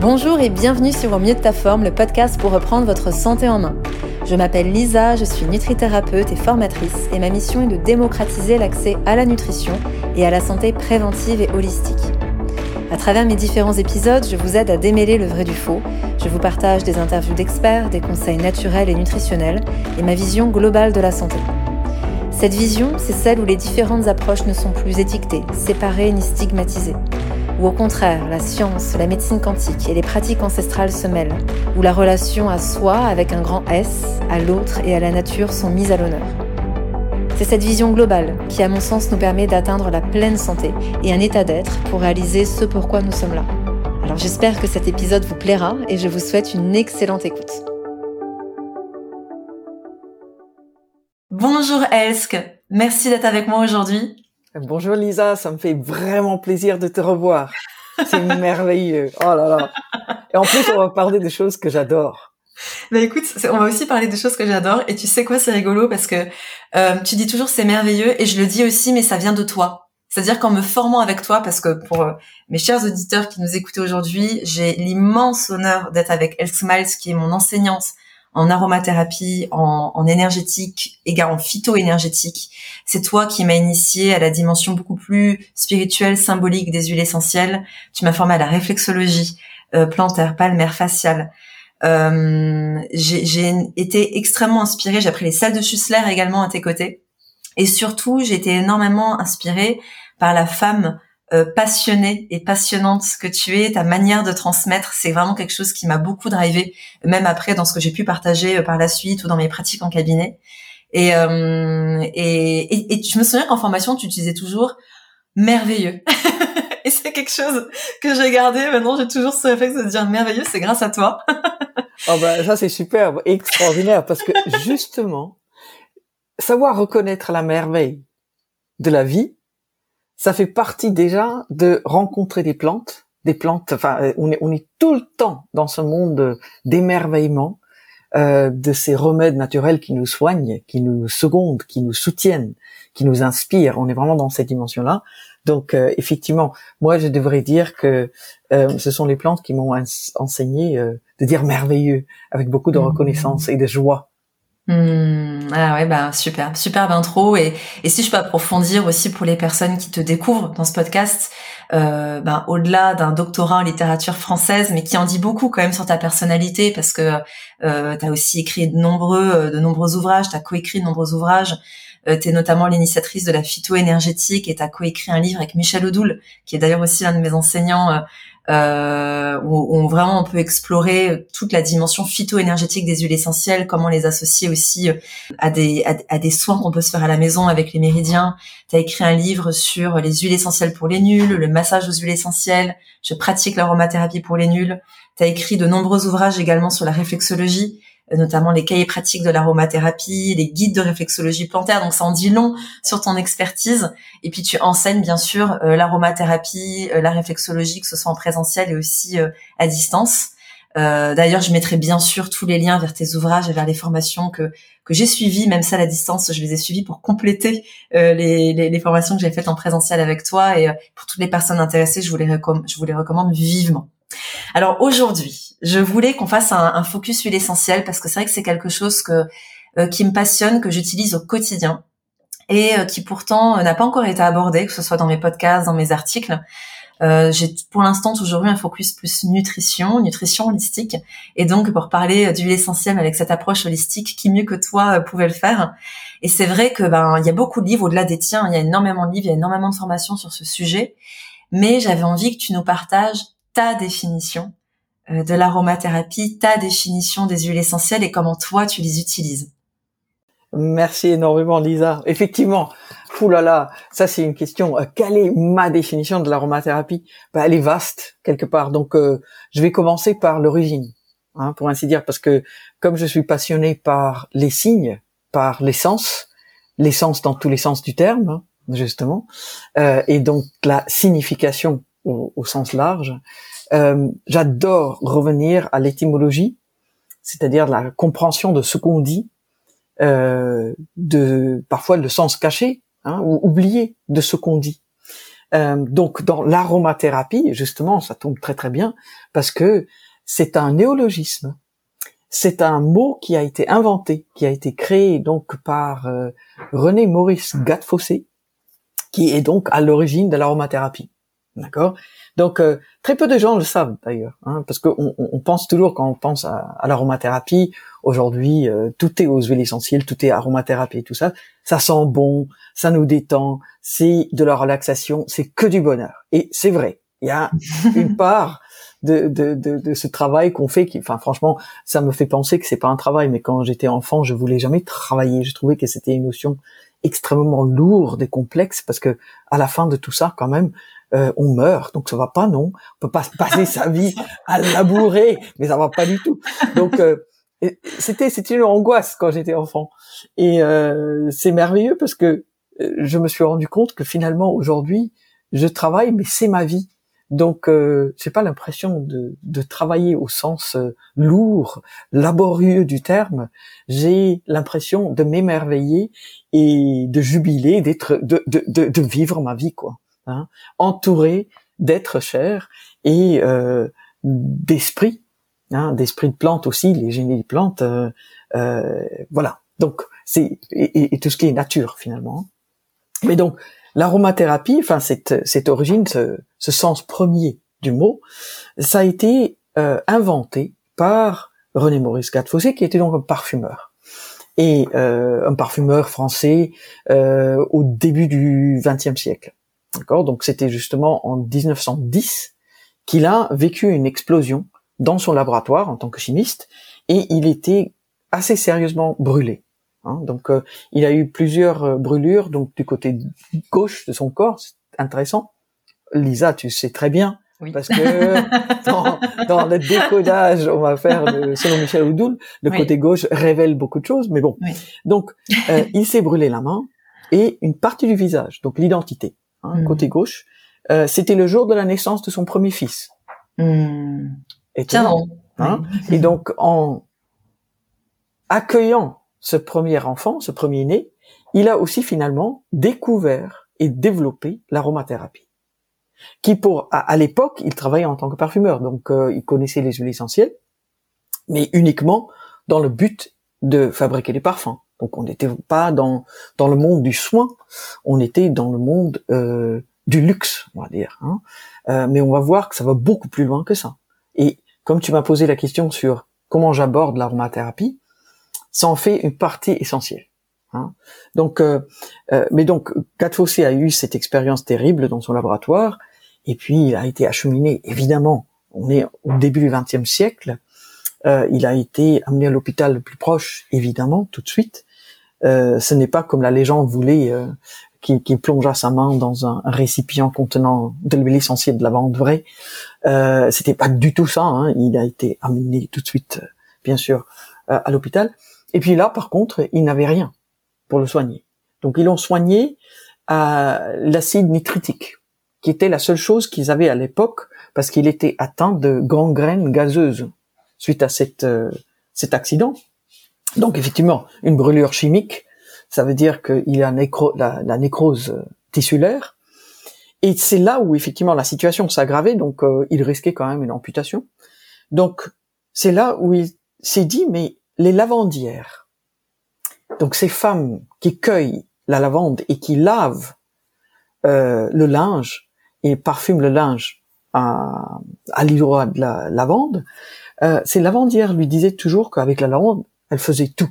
Bonjour et bienvenue sur Au mieux de ta forme, le podcast pour reprendre votre santé en main. Je m'appelle Lisa, je suis nutrithérapeute et formatrice et ma mission est de démocratiser l'accès à la nutrition et à la santé préventive et holistique. À travers mes différents épisodes, je vous aide à démêler le vrai du faux. Je vous partage des interviews d'experts, des conseils naturels et nutritionnels et ma vision globale de la santé. Cette vision, c'est celle où les différentes approches ne sont plus étiquetées, séparées ni stigmatisées où au contraire la science, la médecine quantique et les pratiques ancestrales se mêlent, où la relation à soi avec un grand S, à l'autre et à la nature sont mises à l'honneur. C'est cette vision globale qui, à mon sens, nous permet d'atteindre la pleine santé et un état d'être pour réaliser ce pourquoi nous sommes là. Alors j'espère que cet épisode vous plaira et je vous souhaite une excellente écoute. Bonjour Elsk, merci d'être avec moi aujourd'hui. Bonjour Lisa, ça me fait vraiment plaisir de te revoir. C'est merveilleux. Oh là là. Et en plus, on va parler des choses que j'adore. Bah écoute, on va aussi parler des choses que j'adore. Et tu sais quoi, c'est rigolo parce que euh, tu dis toujours c'est merveilleux et je le dis aussi, mais ça vient de toi. C'est-à-dire qu'en me formant avec toi, parce que pour euh, mes chers auditeurs qui nous écoutent aujourd'hui, j'ai l'immense honneur d'être avec Elle Smiles, qui est mon enseignante en aromathérapie, en, énergétique, égard en phyto-énergétique. C'est toi qui m'as initié à la dimension beaucoup plus spirituelle, symbolique des huiles essentielles. Tu m'as formé à la réflexologie euh, plantaire, palmaire, faciale. Euh, j'ai été extrêmement inspirée. J'ai appris les salles de Schussler également à tes côtés. Et surtout, j'ai été énormément inspirée par la femme euh, passionnée et passionnante que tu es, ta manière de transmettre, c'est vraiment quelque chose qui m'a beaucoup drivé, même après dans ce que j'ai pu partager euh, par la suite ou dans mes pratiques en cabinet. Et, euh, et, et, je me souviens qu'en formation, tu utilisais toujours merveilleux. et c'est quelque chose que j'ai gardé. Maintenant, j'ai toujours ce réflexe de dire merveilleux, c'est grâce à toi. oh ben, ça c'est superbe, extraordinaire, parce que justement, savoir reconnaître la merveille de la vie, ça fait partie déjà de rencontrer des plantes, des plantes. Enfin, euh, on est, on est tout le temps dans ce monde d'émerveillement euh, de ces remèdes naturels qui nous soignent, qui nous secondent, qui nous soutiennent, qui nous inspirent. On est vraiment dans cette dimension-là. Donc, euh, effectivement, moi, je devrais dire que euh, ce sont les plantes qui m'ont enseigné de dire merveilleux, avec beaucoup de mmh. reconnaissance et de joie. Mmh, ah ouais, bah super, superbe intro. Et, et si je peux approfondir aussi pour les personnes qui te découvrent dans ce podcast, euh, ben, au-delà d'un doctorat en littérature française, mais qui en dit beaucoup quand même sur ta personnalité, parce que euh, tu as aussi écrit de nombreux, euh, de nombreux ouvrages, tu as coécrit de nombreux ouvrages. Euh, tu notamment l'initiatrice de la phyto-énergétique et tu as coécrit un livre avec Michel Odoul, qui est d'ailleurs aussi l'un de mes enseignants euh, euh, où, vraiment on peut explorer toute la dimension phyto-énergétique des huiles essentielles, comment les associer aussi euh, à des, à, des soins qu'on peut se faire à la maison avec les méridiens. Tu as écrit un livre sur les huiles essentielles pour les nuls, le massage aux huiles essentielles, je pratique l'aromathérapie pour les nuls. Tu as écrit de nombreux ouvrages également sur la réflexologie notamment les cahiers pratiques de l'aromathérapie, les guides de réflexologie plantaire. Donc ça en dit long sur ton expertise. Et puis tu enseignes bien sûr euh, l'aromathérapie, euh, la réflexologie, que ce soit en présentiel et aussi euh, à distance. D'ailleurs, je mettrai bien sûr tous les liens vers tes ouvrages et vers les formations que que j'ai suivies, même ça à la distance, je les ai suivies pour compléter les, les, les, formations que j'ai faites en présentiel avec toi. Et pour toutes les personnes intéressées, je je vous les recommande vivement. Alors aujourd'hui, je voulais qu'on fasse un, focus sur l'essentiel parce que c'est vrai que c'est quelque chose que euh, qui me passionne, que j'utilise au quotidien et euh, qui pourtant euh, n'a pas encore été abordé, que ce soit dans mes podcasts, dans mes articles. j'ai pour l'instant toujours eu un focus plus nutrition, nutrition holistique, et donc pour parler du l'essentiel avec cette approche holistique, qui mieux que toi pouvait le faire. Et c'est vrai que ben il y a beaucoup de livres au-delà des tiens, il y a énormément de livres, il y a énormément de formations sur ce sujet, mais j'avais envie que tu nous partages ta définition euh, de l'aromathérapie, ta définition des huiles essentielles et comment toi tu les utilises. Merci énormément Lisa. Effectivement, là là, ça c'est une question. Euh, quelle est ma définition de l'aromathérapie? Bah, Elle est vaste quelque part. Donc euh, je vais commencer par l'origine, hein, pour ainsi dire, parce que comme je suis passionné par les signes, par l'essence, l'essence dans tous les sens du terme, hein, justement, et donc la signification au, sens large. Euh, J'adore revenir à l'étymologie, c'est-à-dire la compréhension de ce qu'on dit, euh, de parfois le sens caché hein, ou oublié de ce qu'on dit. Euh, donc dans l'aromathérapie, justement, ça tombe très très bien parce que c'est un néologisme. C'est un mot qui a été inventé, qui a été créé donc par euh, René Maurice Gattefossé, qui est donc à l'origine de l'aromathérapie. D'accord? Donc euh, très peu de gens le savent d'ailleurs, hein, parce qu'on on pense toujours quand on pense à, à l'aromathérapie, aujourd'hui euh, tout est aux huiles essentielles, tout est aromathérapie, tout ça, ça sent bon, ça nous détend, c'est de la relaxation, c'est que du bonheur. Et c'est vrai, il y a une part de, de, de, de ce travail qu'on fait, qui, enfin franchement, ça me fait penser que c'est pas un travail, mais quand j'étais enfant, je voulais jamais travailler. Je trouvais que c'était une notion extrêmement lourde et complexe parce que à la fin de tout ça, quand même, euh, on meurt, donc ça va pas, non On peut pas passer sa vie à labourer, mais ça va pas du tout. Donc euh, c'était c'était une angoisse quand j'étais enfant, et euh, c'est merveilleux parce que je me suis rendu compte que finalement aujourd'hui je travaille, mais c'est ma vie. Donc, euh, j'ai pas l'impression de, de, travailler au sens euh, lourd, laborieux du terme. J'ai l'impression de m'émerveiller et de jubiler, d'être, de, de, de, vivre ma vie, quoi. Hein, entouré d'êtres chers et euh, d'esprit, hein, d'esprit de plantes aussi, les génies des plantes. Euh, euh, voilà. Donc, c'est et, tout ce qui est nature finalement. Mais donc, L'aromathérapie, enfin cette, cette origine, ce, ce, sens premier du mot, ça a été euh, inventé par René Maurice Gattefossé, qui était donc un parfumeur. Et euh, un parfumeur français au début du XXe siècle. D'accord? Donc c'était justement en 1910 qu'il a vécu une explosion dans son laboratoire en tant que chimiste, et il était assez sérieusement brûlé. Hein. donc, euh, il a eu plusieurs euh, brûlures, donc du côté gauche de son corps, c'est intéressant. Lisa, tu sais très bien, parce que dans, dans, le décodage, on va faire selon Michel Oudoul, le côté gauche révèle beaucoup de choses, mais bon. Donc, euh, il s'est brûlé la main et une partie du visage, donc l'identité, hein, hmm. côté gauche. C'était le jour de la naissance de son premier fils. Mmh. Et, hein, et donc, en accueillant ce premier enfant, ce premier né, il a aussi finalement découvert et développé l'aromathérapie. Qui pour à, l'époque, il travaillait en tant que parfumeur, donc euh, il connaissait les huiles essentielles, mais uniquement dans le but de fabriquer des parfums. Donc on n'était pas dans dans le monde du soin, on était dans le monde euh, du luxe, on va dire. Hein. Euh, mais on va voir que ça va beaucoup plus loin que ça. Et comme tu m'as posé la question sur comment j'aborde l'aromathérapie, ça en fait une partie essentielle. Hein. Donc, euh, mais donc, Gatfossé a eu cette expérience terrible dans son laboratoire, et puis il a été acheminé. Évidemment, on est au début du XXe siècle. Il a été amené à l'hôpital le plus proche, évidemment, tout de suite. Ce n'est pas comme la légende voulait qui, qui plongea sa main dans un, récipient contenant de l'huile essentielle de lavande vraie. Euh, C'était pas du tout ça. Hein. Il a été amené tout de suite, bien sûr, à l'hôpital. Et puis là, par contre, ils n'avaient rien pour le soigner. Donc ils l'ont soigné à l'acide nitritique, qui était la seule chose qu'ils avaient à l'époque, parce qu'il était atteint de gangrène gazeuse suite à euh, cet accident. Donc effectivement, une brûlure chimique, ça veut dire qu'il y a la, nécrose tissulaire. Et c'est là où effectivement la situation s'aggravait, donc euh, il risquait quand même une amputation. Donc c'est là où il s'est dit, mais les lavandières. Donc ces femmes qui cueillent la lavande et qui lavent euh, le linge et parfument le linge à, à de la lavande, euh, ces lavandières lui disaient toujours qu'avec la lavande, elle faisait tout.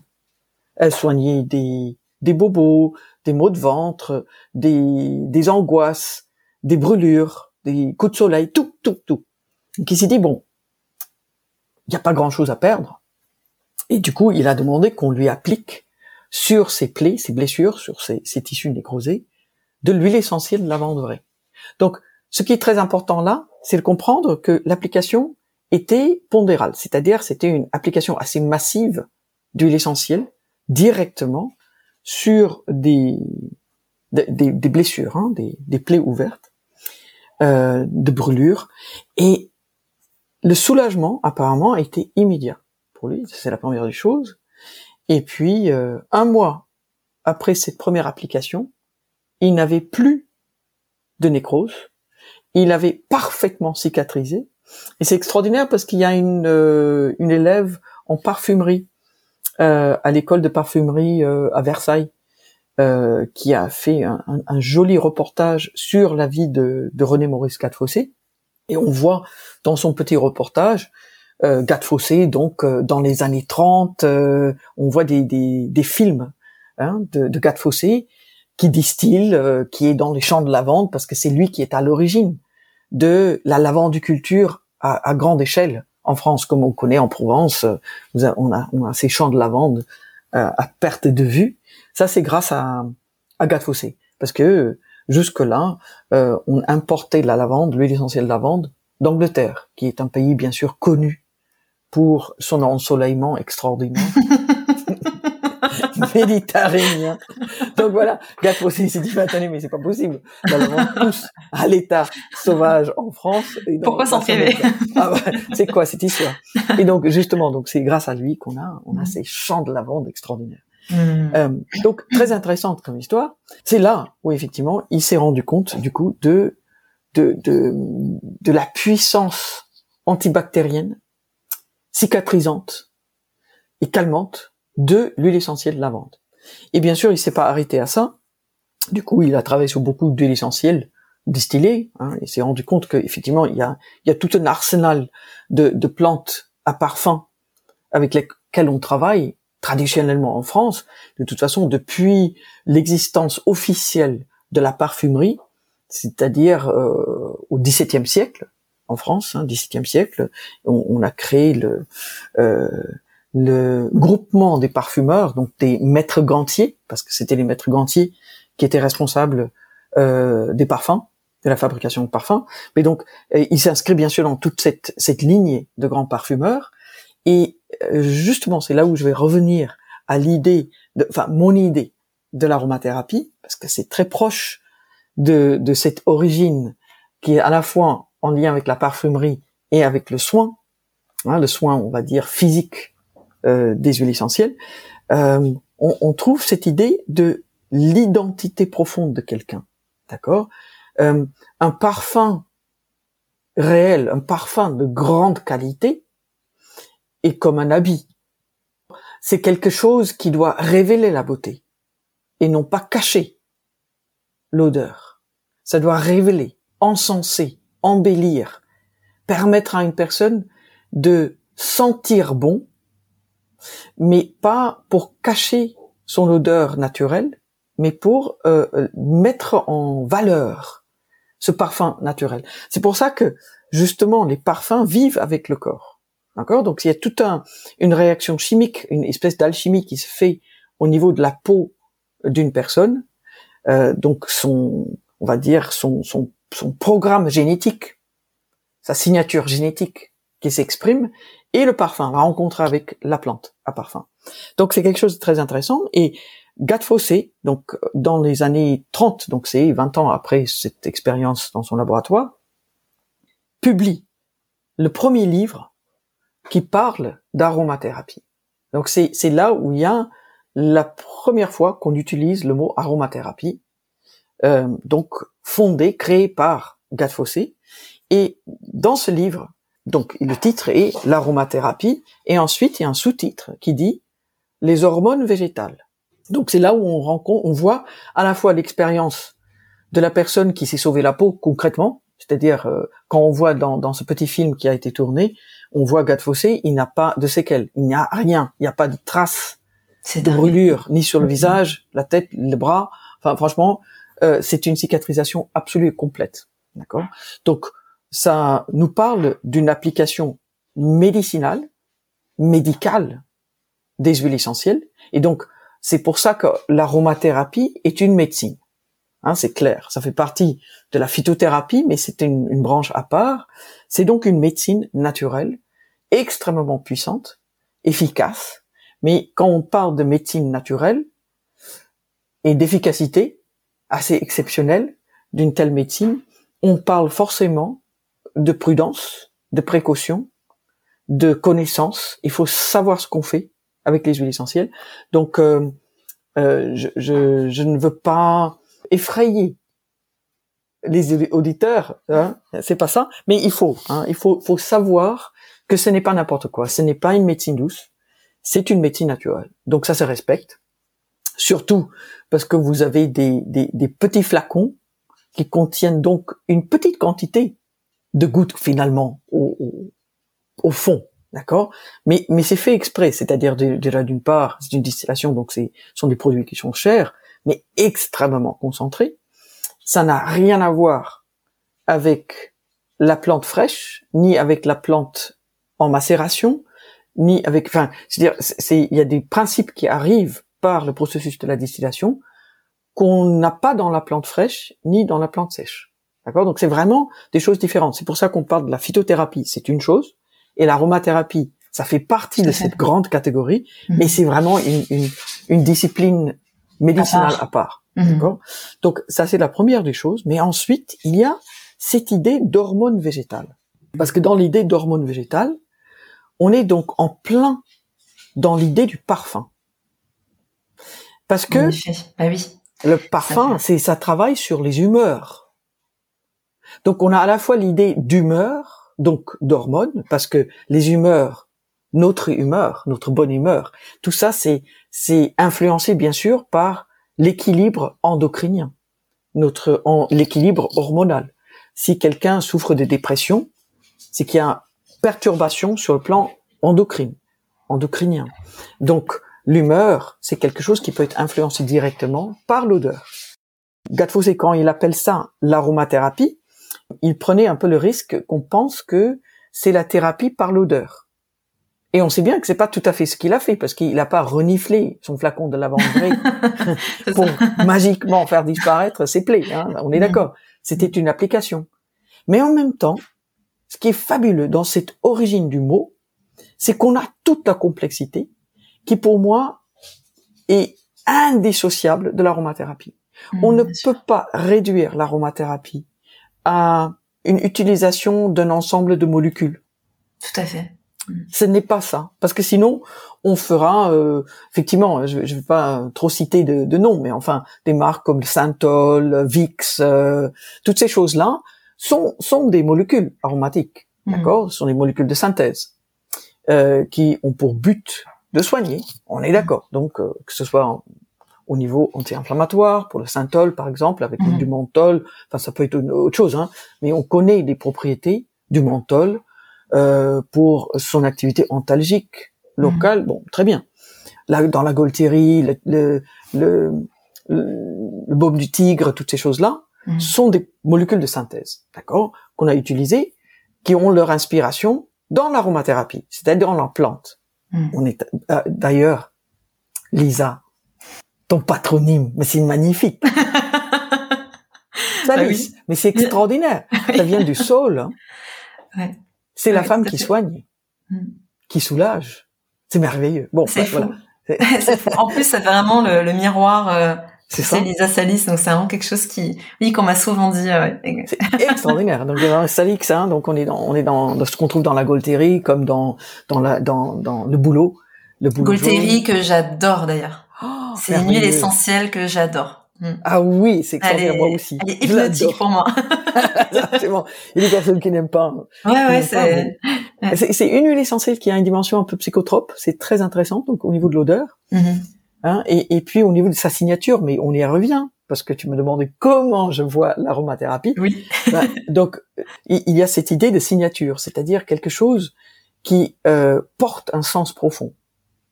Elle soignait des, des bobos, des maux de ventre, des, des angoisses, des brûlures, des coups de soleil, tout, tout, tout. Donc il s'est dit, bon, il n'y a pas grand-chose à perdre, et du coup, il a demandé qu'on lui applique sur ses plaies, ses blessures, sur ses, tissus nécrosés, de l'huile essentielle de lavande vraie. Donc, ce qui est très important là, c'est de comprendre que l'application était pondérale, c'est-à-dire c'était une application assez massive d'huile essentielle directement sur des, des, blessures, hein, des, plaies ouvertes, euh, de brûlures, et le soulagement apparemment a été immédiat pour lui, c'est la première des choses. Et puis, euh, un mois après cette première application, il n'avait plus de nécrose. Il avait parfaitement cicatrisé. Et c'est extraordinaire parce qu'il y a une, euh, une élève en parfumerie à l'école de parfumerie euh, à Versailles qui a fait un, joli reportage sur la vie de, René Maurice Catfossé. Et on voit dans son petit reportage euh, Fossé, donc dans les années 30, on voit des, des, films hein, de, de qui distille, euh, qui est dans les champs de lavande, parce que c'est lui qui est à l'origine de la lavandiculture à, à grande échelle en France, comme on connaît en Provence. on, a, on a ces champs de lavande euh, à perte de vue. Ça, c'est grâce à, à Fossé, parce que jusque-là, euh, on importait la lavande, l'huile essentielle de lavande, d'Angleterre, qui est un pays bien sûr connu pour son ensoleillement extraordinaire. méditerranéen. Donc voilà, aussi s'est dit, attendez, mais c'est pas possible. On tous à l'état sauvage en France. Pourquoi s'en priver ah C'est quoi cette histoire? Et donc justement, donc c'est grâce à lui qu'on a, on a mm. ces champs de lavande extraordinaires. Mm. Euh, donc très intéressante comme histoire. C'est là où effectivement il s'est rendu compte du coup de de de, de la puissance antibactérienne, cicatrisante et calmante de l'huile essentielle de lavande. Et bien sûr, il s'est pas arrêté à ça. Du coup, il a travaillé sur beaucoup d'huiles essentielles distillées. Hein, il s'est rendu compte qu'effectivement, il y a, il y a tout un arsenal de, de plantes à parfum avec lesquelles on travaille traditionnellement en France. De toute façon, depuis l'existence officielle de la parfumerie, c'est-à-dire euh, au XVIIe siècle, en France, hein, XVIIe siècle, on, on, a créé le, euh, le groupement des parfumeurs, donc des maîtres gantiers, parce que c'était les maîtres gantiers qui étaient responsables euh, des parfums, de la fabrication de parfums. Mais donc, euh, il s'inscrit bien sûr dans toute cette, cette lignée de grands parfumeurs. Et euh, justement, c'est là où je vais revenir à l'idée, enfin mon idée de l'aromathérapie, parce que c'est très proche de, de cette origine qui est à la fois en lien avec la parfumerie et avec le soin, hein, le soin, on va dire, physique des huiles essentielles, euh, on, on, trouve cette idée de l'identité profonde de quelqu'un. D'accord? Euh, Un parfum réel, un parfum de grande qualité est comme un habit. C'est quelque chose qui doit révéler la beauté et non pas cacher l'odeur. Ça doit révéler, encenser, embellir, permettre à une personne de sentir bon mais pas pour cacher son odeur naturelle, mais pour euh, euh, mettre en valeur ce parfum naturel. C'est pour ça que justement les parfums vivent avec le corps. D'accord? Donc il y a toute un, une réaction chimique, une espèce d'alchimie qui se fait au niveau de la peau d'une personne. Euh, donc son, on va dire son, son, son programme génétique, sa signature génétique qui s'exprime et le parfum, la rencontre avec la plante à parfum. Donc c'est quelque chose de très intéressant et Gatfossé, donc dans les années 30, donc c'est 20 ans après cette expérience dans son laboratoire, publie le premier livre qui parle d'aromathérapie. Donc c'est là où il y a la première fois qu'on utilise le mot aromathérapie, euh, donc fondé, créé par Gatfossé. Et dans ce livre, donc le titre est l'aromathérapie et ensuite il y a un sous-titre qui dit les hormones végétales. Donc c'est là où on rencontre, on voit à la fois l'expérience de la personne qui s'est sauvé la peau concrètement, c'est-à-dire euh, quand on voit dans, ce petit film qui a été tourné, on voit Fossé, il n'a pas de séquelles, il n'y a rien, il n'y a pas de traces de brûlure ni sur le visage, la tête, les bras. Enfin franchement, euh, c'est une cicatrisation absolue et complète. D'accord? Donc ça nous parle d'une application médicinale, médicale des huiles essentielles. Et donc, c'est pour ça que l'aromathérapie est une médecine. Hein, c'est clair. Ça fait partie de la phytothérapie, mais c'est une, une, branche à part. C'est donc une médecine naturelle, extrêmement puissante, efficace. Mais quand on parle de médecine naturelle et d'efficacité assez exceptionnelle d'une telle médecine, on parle forcément de prudence, de précaution, de connaissance. Il faut savoir ce qu'on fait avec les huiles essentielles. Donc, euh, euh, je, je, ne veux pas effrayer les auditeurs, hein, c'est pas ça. Mais il faut, hein, il faut, faut savoir que ce n'est pas n'importe quoi. Ce n'est pas une médecine douce. C'est une médecine naturelle. Donc ça se respecte. Surtout parce que vous avez des, des, des petits flacons qui contiennent donc une petite quantité de gouttes finalement au, au, au fond, d'accord? Mais mais c'est fait exprès, c'est-à-dire déjà d'une part c'est une distillation donc c'est sont des produits qui sont chers mais extrêmement concentrés. Ça n'a rien à voir avec la plante fraîche ni avec la plante en macération ni avec enfin c'est-à-dire c'est il y a des principes qui arrivent par le processus de la distillation qu'on n'a pas dans la plante fraîche ni dans la plante sèche. D'accord? Donc c'est vraiment des choses différentes. C'est pour ça qu'on parle de la phytothérapie, c'est une chose, et l'aromathérapie, ça fait partie de cette grande catégorie, mhm. mais c'est vraiment une, une, une, discipline médicinale à part. Mhm. D'accord? Donc ça c'est la première des choses, mais ensuite il y a cette idée d'hormones végétales. Parce que dans l'idée d'hormones végétales, on est donc en plein dans l'idée du parfum. Parce que bah oui. le parfum, c'est ça travaille sur les humeurs. Donc on a à la fois l'idée d'humeur, donc d'hormones, parce que les humeurs, notre humeur, notre bonne humeur, tout ça c'est c'est influencé bien sûr par l'équilibre endocrinien, notre l'équilibre hormonal. Si quelqu'un souffre de dépression, c'est qu'il y a perturbation sur le plan endocrine, endocrinien. Donc, l'humeur, c'est quelque chose qui peut être influencé directement par l'odeur. Gattefossé, quand il appelle ça l'aromathérapie, il prenait un peu le risque qu'on pense que c'est la thérapie par l'odeur. Et on sait bien que c'est pas tout à fait ce qu'il a fait, parce qu'il n'a pas reniflé son flacon de lavande pour magiquement faire disparaître ses plaies. Hein, on est mm. d'accord. C'était une application. Mais en même temps, ce qui est fabuleux dans cette origine du mot, c'est qu'on a toute la complexité qui, pour moi, est indissociable de l'aromathérapie. Mmh, On ne peut pas réduire l'aromathérapie à une utilisation d'un ensemble de molécules. Tout à fait. Mmh. Ce n'est pas ça, parce que sinon on fera euh, effectivement, je ne vais pas trop citer de, de noms, mais enfin des marques comme Synthol, Vix, euh, toutes ces choses-là sont, sont des molécules aromatiques, mhm. d'accord? Ce sont des molécules de synthèse euh, qui ont pour but de soigner, on est d'accord. Donc, euh, que ce soit au niveau anti-inflammatoire, pour le synthol par exemple, avec mhm. du menthol, enfin ça peut être une autre chose, hein, mais on connaît les propriétés du menthol euh, pour son activité antalgique locale, mhm. bon, très bien. Là, dans la Golterie, le, le, le, le baume du tigre, toutes ces choses-là, Mm. sont des molécules de synthèse, d'accord, qu'on a utilisées, qui ont leur inspiration dans l'aromathérapie, c'est-à-dire dans la plante. Mm. On est euh, d'ailleurs, Lisa, ton patronyme, mais c'est magnifique. Ça, bah mais c'est extraordinaire. Ça vient du sol. Hein. Ouais. C'est la femme qui soigne, mm. qui soulage. C'est merveilleux. Bon, bah, voilà. en plus, c'est vraiment le, le miroir euh, c'est. Lisa Salis, donc c'est vraiment quelque chose qui, oui, qu'on m'a souvent dit. Euh, c'est extraordinaire. Donc Salix, hein, donc on est dans, on est dans, dans ce qu'on trouve dans la Golterie, comme dans dans la dans dans le boulot, le boulot. Golterie que j'adore d'ailleurs. C'est une huile essentielle que j'adore. Hmm. Ah oui, c'est extraordinaire, moi aussi. Elle est hypnotique pour moi. bon. Il y a des personnes qui n'aiment pas. Ouais, ouais, c'est... C'est une huile essentielle qui a une dimension un peu psychotrope. C'est très intéressant, donc au niveau de l'odeur. Mm-hmm. Hein, et, et, puis au niveau de sa signature, mais on y revient parce que tu me demandais comment je vois l'aromathérapie. Oui. Bah, donc il y a cette idée de signature, c'est-à-dire quelque chose qui euh, porte un sens profond.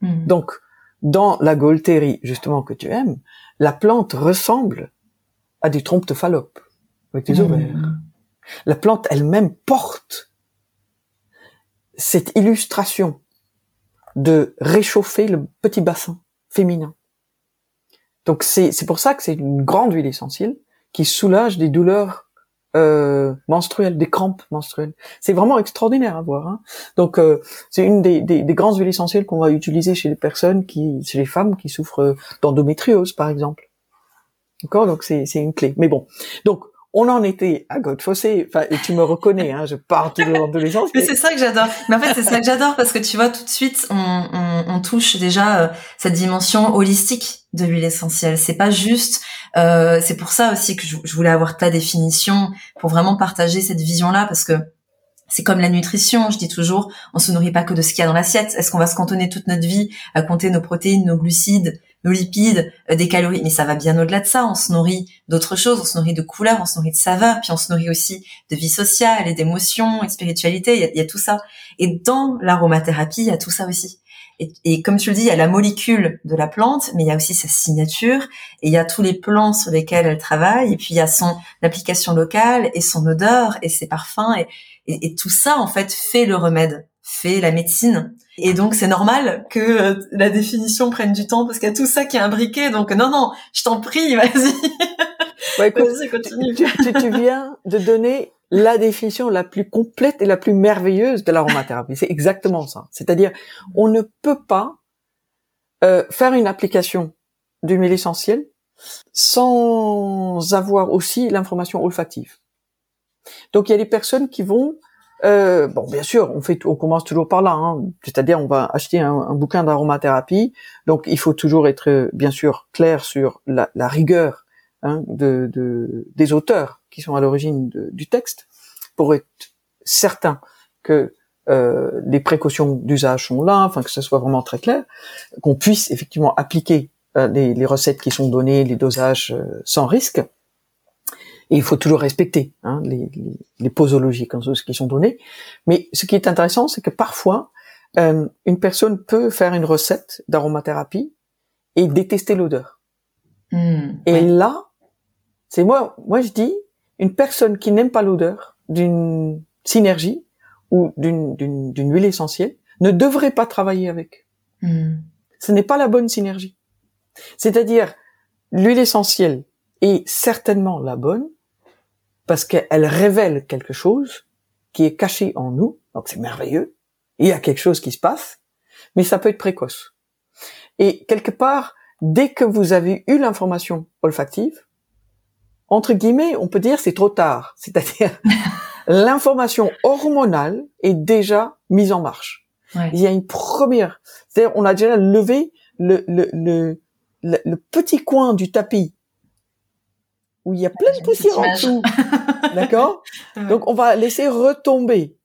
Hmm. Donc dans la Golterie justement que tu aimes, la plante ressemble à des trompes de Fallope avec des ovaires. La plante elle-même porte cette illustration de réchauffer le petit bassin féminin. Donc c'est pour ça que c'est une grande huile essentielle qui soulage des douleurs euh, menstruelles, des crampes menstruelles. C'est vraiment extraordinaire à voir. Hein. Donc euh, c'est une des, des, des, grandes huiles essentielles qu'on va utiliser chez les personnes qui, chez les femmes qui souffrent d'endométriose par exemple. D'accord, donc c'est une clé. Mais bon, donc on en était à Godfossé. Enfin, et tu me reconnais, hein, je pars tout de l'essence. Mais, c'est ça que j'adore. Mais en fait, c'est ça que j'adore parce que tu vois, tout de suite, on, on, on touche déjà euh, cette dimension holistique de l'huile essentielle. C'est pas juste. Euh, c'est pour ça aussi que je, je, voulais avoir ta définition pour vraiment partager cette vision-là parce que c'est comme la nutrition, je dis toujours, on se nourrit pas que de ce qu'il y a dans l'assiette. Est-ce qu'on va se cantonner toute notre vie à compter nos protéines, nos glucides, nos lipides, euh, des calories Mais ça va bien au-delà de ça. On se nourrit d'autres choses, on se nourrit de couleurs, on se nourrit de saveurs, puis on se nourrit aussi de vie sociale et d'émotions et de spiritualité. Il y, a, tout ça. Et dans l'aromathérapie, il y a tout ça aussi. Et, comme tu le dis, il y a la molécule de la plante, mais il y a aussi sa signature, et il y a tous les plants sur lesquels elle travaille, et puis il y a son application locale et son odeur et ses parfums, et, tout ça, en fait, fait le remède, fait la médecine. Et donc, c'est normal que euh, la définition prenne du temps parce qu'il y a tout ça qui est imbriqué. Donc, non, non, je t'en prie, vas-y. Ouais, vas-y, continue. Tu, tu, tu, viens de donner la définition la plus complète et la plus merveilleuse de l'aromathérapie. C'est exactement ça. C'est-à-dire, on ne peut pas euh, faire une application d'huile essentielle sans avoir aussi l'information olfactive. Donc il y a des personnes qui vont, euh, bon bien sûr, on fait, on commence toujours par là, hein, c'est-à-dire on va acheter un, bouquin d'aromathérapie, donc il faut toujours être bien sûr clair sur la, la rigueur hein, de, de, des auteurs qui sont à l'origine du texte pour être certain que euh, les précautions d'usage sont là, enfin que ce soit vraiment très clair, qu'on puisse effectivement appliquer euh, les, les, recettes qui sont données, les dosages euh, sans risque. Et il faut toujours respecter hein, les, les, les, posologies qui sont données. Mais ce qui est intéressant, c'est que parfois, euh, une personne peut faire une recette d'aromathérapie et détester l'odeur. Mmh, et ouais. là, c'est moi, moi je dis, une personne qui n'aime pas l'odeur d'une synergie ou d'une huile essentielle ne devrait pas travailler avec. Mmh. Ce n'est pas la bonne synergie. C'est-à-dire, l'huile essentielle est certainement la bonne, parce qu'elle révèle quelque chose qui est caché en nous, donc c'est merveilleux, il y a quelque chose qui se passe, mais ça peut être précoce. Et quelque part, dès que vous avez eu l'information olfactive, entre guillemets, on peut dire c'est trop tard. C'est-à-dire, l'information hormonale est déjà mise en marche. Ouais. Il y a une première, c'est-à-dire on a déjà levé le, le, le, le, petit coin du tapis où il y a plein de poussière en dessous. D'accord? Donc on va laisser retomber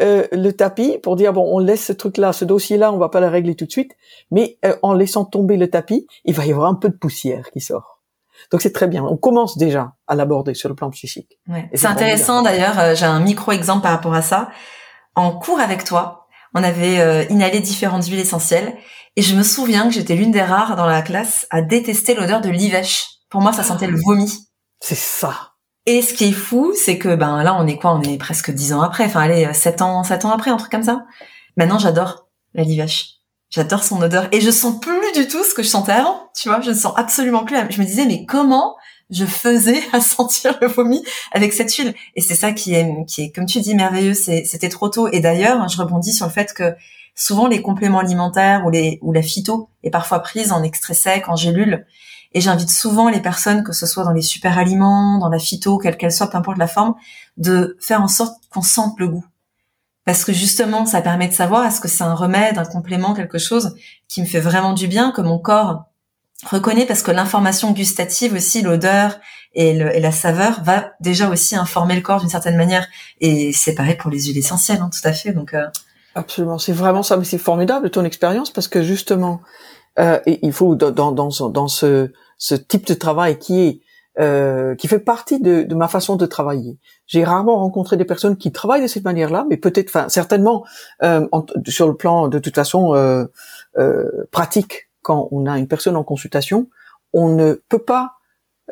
euh, le tapis pour dire bon on laisse ce truc là, ce dossier là, on va pas le régler tout de suite, mais euh, en laissant tomber le tapis, il va y avoir un peu de poussière qui sort. Donc c'est très bien. On commence déjà à l'aborder sur le plan psychique. Ouais. C'est intéressant d'ailleurs. Euh, j'ai un micro exemple par rapport à ça. En cours avec toi, on avait euh, inhalé différentes huiles essentielles et je me souviens que j'étais l'une des rares dans la classe à détester l'odeur de l'ivèche. Pour moi, ça sentait le vomi. C'est ça. Et ce qui est fou, c'est que ben là, on est quoi? On est presque dix ans après. Enfin, allez, sept ans, sept ans après, un truc comme ça. Maintenant, j'adore la livèche. J'adore son odeur et je sens plus du tout ce que je sentais avant. Tu vois, je ne sens absolument plus. Je me disais mais comment je faisais à sentir le vomi avec cette huile? Et c'est ça qui est, qui est, comme tu dis, merveilleux. C'était trop tôt. Et d'ailleurs, je rebondis sur le fait que souvent les compléments alimentaires ou les ou la phyto est parfois prise en extrait sec, en gélule. Et j'invite souvent les personnes, que ce soit dans les super aliments, dans la phyto, quelle qu'elle soit, peu importe la forme, de faire en sorte qu'on sente le goût parce que justement, ça permet de savoir est-ce que c'est un remède, un complément, quelque chose qui me fait vraiment du bien, que mon corps reconnaît, parce que l'information gustative aussi, l'odeur et, la saveur va déjà aussi informer le corps d'une certaine manière. Et c'est pareil pour les huiles essentielles, hein, tout à fait. Donc euh... absolument, c'est vraiment ça, mais c'est formidable ton expérience parce que justement, euh, il faut dans, dans, dans, dans ce, ce type de travail qui est euh, qui fait partie de, de, ma façon de travailler. J'ai rarement rencontré des personnes qui travaillent de cette manière-là, mais peut-être, enfin, certainement, euh, en, sur le plan de toute façon euh, euh, pratique, quand on a une personne en consultation, on ne peut pas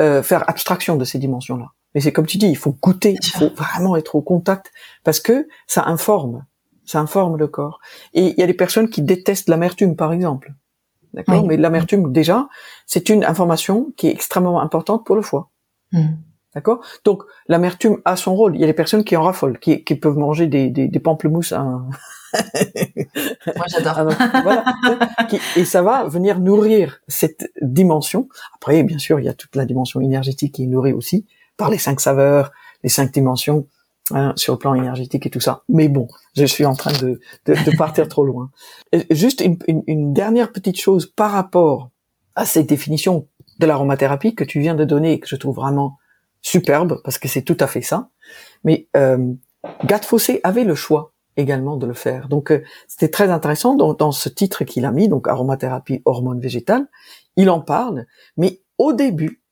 euh, faire abstraction de ces dimensions-là. Mais c'est comme tu dis, il faut goûter, il faut vraiment être au contact, parce que ça informe, ça informe le corps. Et il y a des personnes qui détestent l'amertume, par exemple. D'accord oui. Mais l'amertume, déjà, c'est une information qui est extrêmement importante pour le foie. Mm. D'accord Donc, l'amertume a son rôle. Il y a des personnes qui en raffolent, qui, qui peuvent manger des, des, des pamplemousses à... Moi, j'adore. voilà. Et ça va venir nourrir cette dimension. Après, bien sûr, il y a toute la dimension énergétique qui est nourrie aussi par les cinq saveurs, les cinq dimensions hein, sur le plan énergétique et tout ça. Mais bon, je suis en train de, de, de partir trop loin. juste une, une, une, dernière petite chose par rapport à cette définition de l'aromathérapie que tu viens de donner et que je trouve vraiment superbe parce que c'est tout à fait ça. Mais euh, Fossé avait le choix également de le faire. Donc euh, c'était très intéressant dans, dans ce titre qu'il a mis, donc aromathérapie hormone végétale, il en parle, mais au début,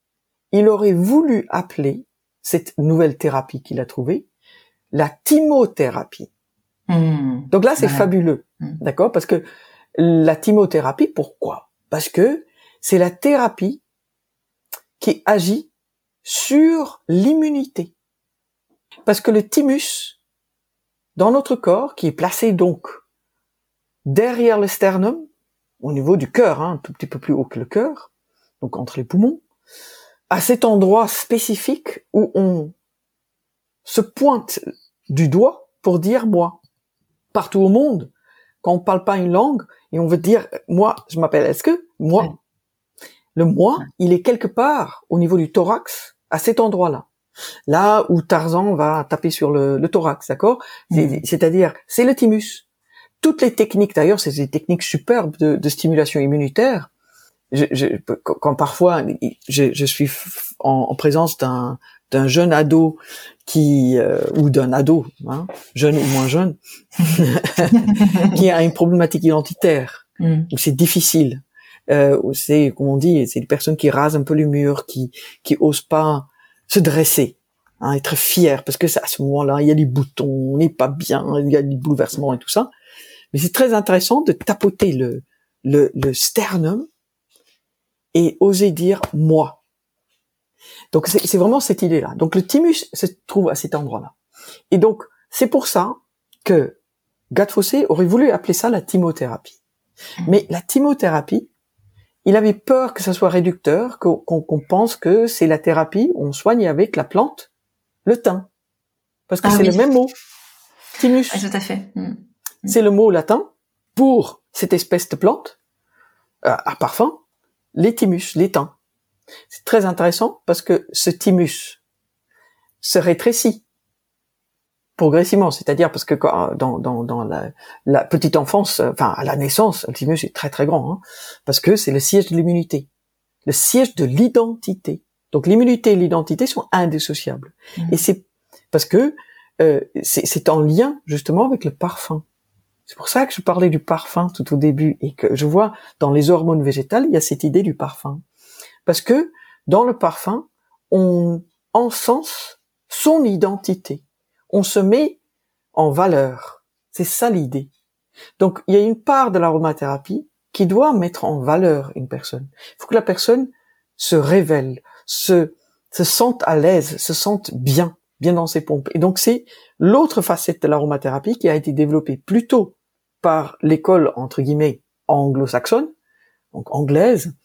il aurait voulu appeler cette nouvelle thérapie qu'il a trouvée la thymothérapie. Hmm. Donc là, c'est fabuleux, hmm. d'accord? Parce que la thymothérapie, pourquoi? Parce que c'est la thérapie qui agit sur l'immunité. Parce que le thymus, dans notre corps, qui est placé donc derrière le sternum, au niveau du cœur, hein, un tout petit peu plus haut que le cœur, donc entre les poumons, à cet endroit spécifique où on se pointe du doigt pour dire moi. Partout au monde, quand on parle pas une langue et on veut dire moi, je m'appelle est-ce que moi. Le moi, il est quelque part au niveau du thorax, à cet endroit-là. Là où Tarzan va taper sur le, thorax, d'accord? C'est-à-dire, c'est le thymus. Toutes les techniques, d'ailleurs, c'est des techniques superbes de, stimulation immunitaire. Je, quand parfois je, suis en, présence d'un d'un jeune ado qui euh, ou d'un ado, hein, jeune ou moins jeune, qui a une problématique identitaire mm. où c'est difficile. Euh, c'est comme on dit, c'est des personnes qui rasent un peu le mur, qui qui osent pas se dresser, hein, être fier parce que à ce moment-là il y a des boutons, on n'est pas bien, il y a des bouleversements et tout ça. Mais c'est très intéressant de tapoter le, le, le sternum et oser dire moi. Donc c'est vraiment cette idée-là. Donc le thymus se trouve à cet endroit-là. Et donc c'est pour ça que Gatfossé aurait voulu appeler ça la thymothérapie. Mais la thymothérapie, il avait peur que ça soit réducteur, qu'on pense que c'est la thérapie, on soigne avec la plante, le thym. Parce que ah c'est le même mot. Thymus. Ah, tout à fait. Mm. C'est le mot latin pour cette espèce de plante euh, à parfum, les thymus, l'étang. C'est très intéressant parce que ce thymus se rétrécit progressivement, c'est-à-dire parce que dans, dans, dans la, petite enfance, enfin à la naissance, le thymus est très très grand, hein, parce que c'est le siège de l'immunité, le siège de l'identité. Donc l'immunité et l'identité sont indissociables. Mmh. Et c'est parce que euh, c'est en lien justement avec le parfum. C'est pour ça que je parlais du parfum tout au début et que je vois dans les hormones végétales, il y a cette idée du parfum. Parce que dans le parfum, on encense son identité. On se met en valeur. C'est ça l'idée. Donc il y a une part de l'aromathérapie qui doit mettre en valeur une personne. Il faut que la personne se révèle, se, se sente à l'aise, se sente bien, bien dans ses pompes. Et donc c'est l'autre facette de l'aromathérapie qui a été développée plutôt par l'école entre guillemets anglo-saxonne, donc anglaise,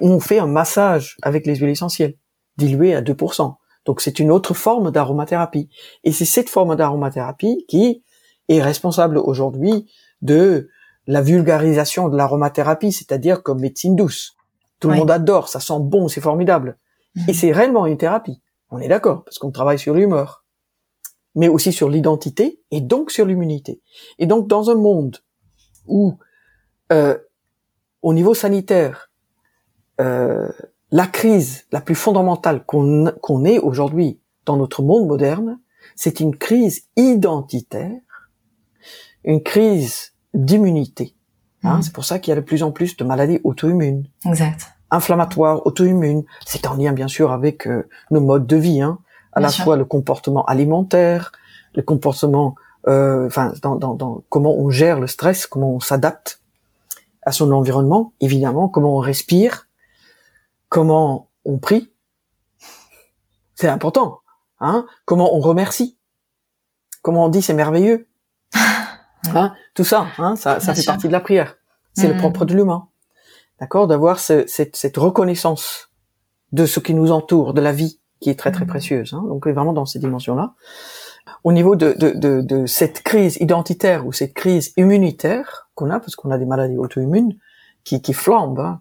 on fait un massage avec les huiles essentielles, diluées à 2%. Donc c'est une autre forme d'aromathérapie. Et c'est cette forme d'aromathérapie qui est responsable aujourd'hui de la vulgarisation de l'aromathérapie, c'est-à-dire comme médecine douce. Tout le monde adore, ça sent bon, c'est formidable. Mhm. Et c'est réellement une thérapie. On est d'accord, parce qu'on travaille sur l'humeur mais aussi sur l'identité et donc sur l'immunité. Et donc dans un monde où, euh, au niveau sanitaire, euh, la crise la plus fondamentale qu'on qu'on ait aujourd'hui dans notre monde moderne, c'est une crise identitaire, une crise d'immunité. Hein, mmh. C'est pour ça qu'il y a de plus en plus de maladies auto-immunes. Exact. Inflammatoires, auto-immunes. C'est en lien bien sûr avec euh, nos modes de vie. Hein à la fois le comportement alimentaire, le comportement, euh, enfin, dans, dans, dans, comment on gère le stress, comment on s'adapte à son environnement, évidemment, comment on respire, comment on prie, c'est important, hein, comment on remercie, comment on dit c'est merveilleux, hein, tout ça, hein, ça, ça fait partie de la prière, c'est le mm. propre de l'humain, d'accord, d'avoir cette, cette reconnaissance de ce qui nous entoure, de la vie, qui est très très mmh. précieuse. Hein, donc vraiment dans ces dimensions-là. Au niveau de, de, de, de, cette crise identitaire ou cette crise immunitaire qu'on a, parce qu'on a des maladies auto-immunes qui, qui flambent hein,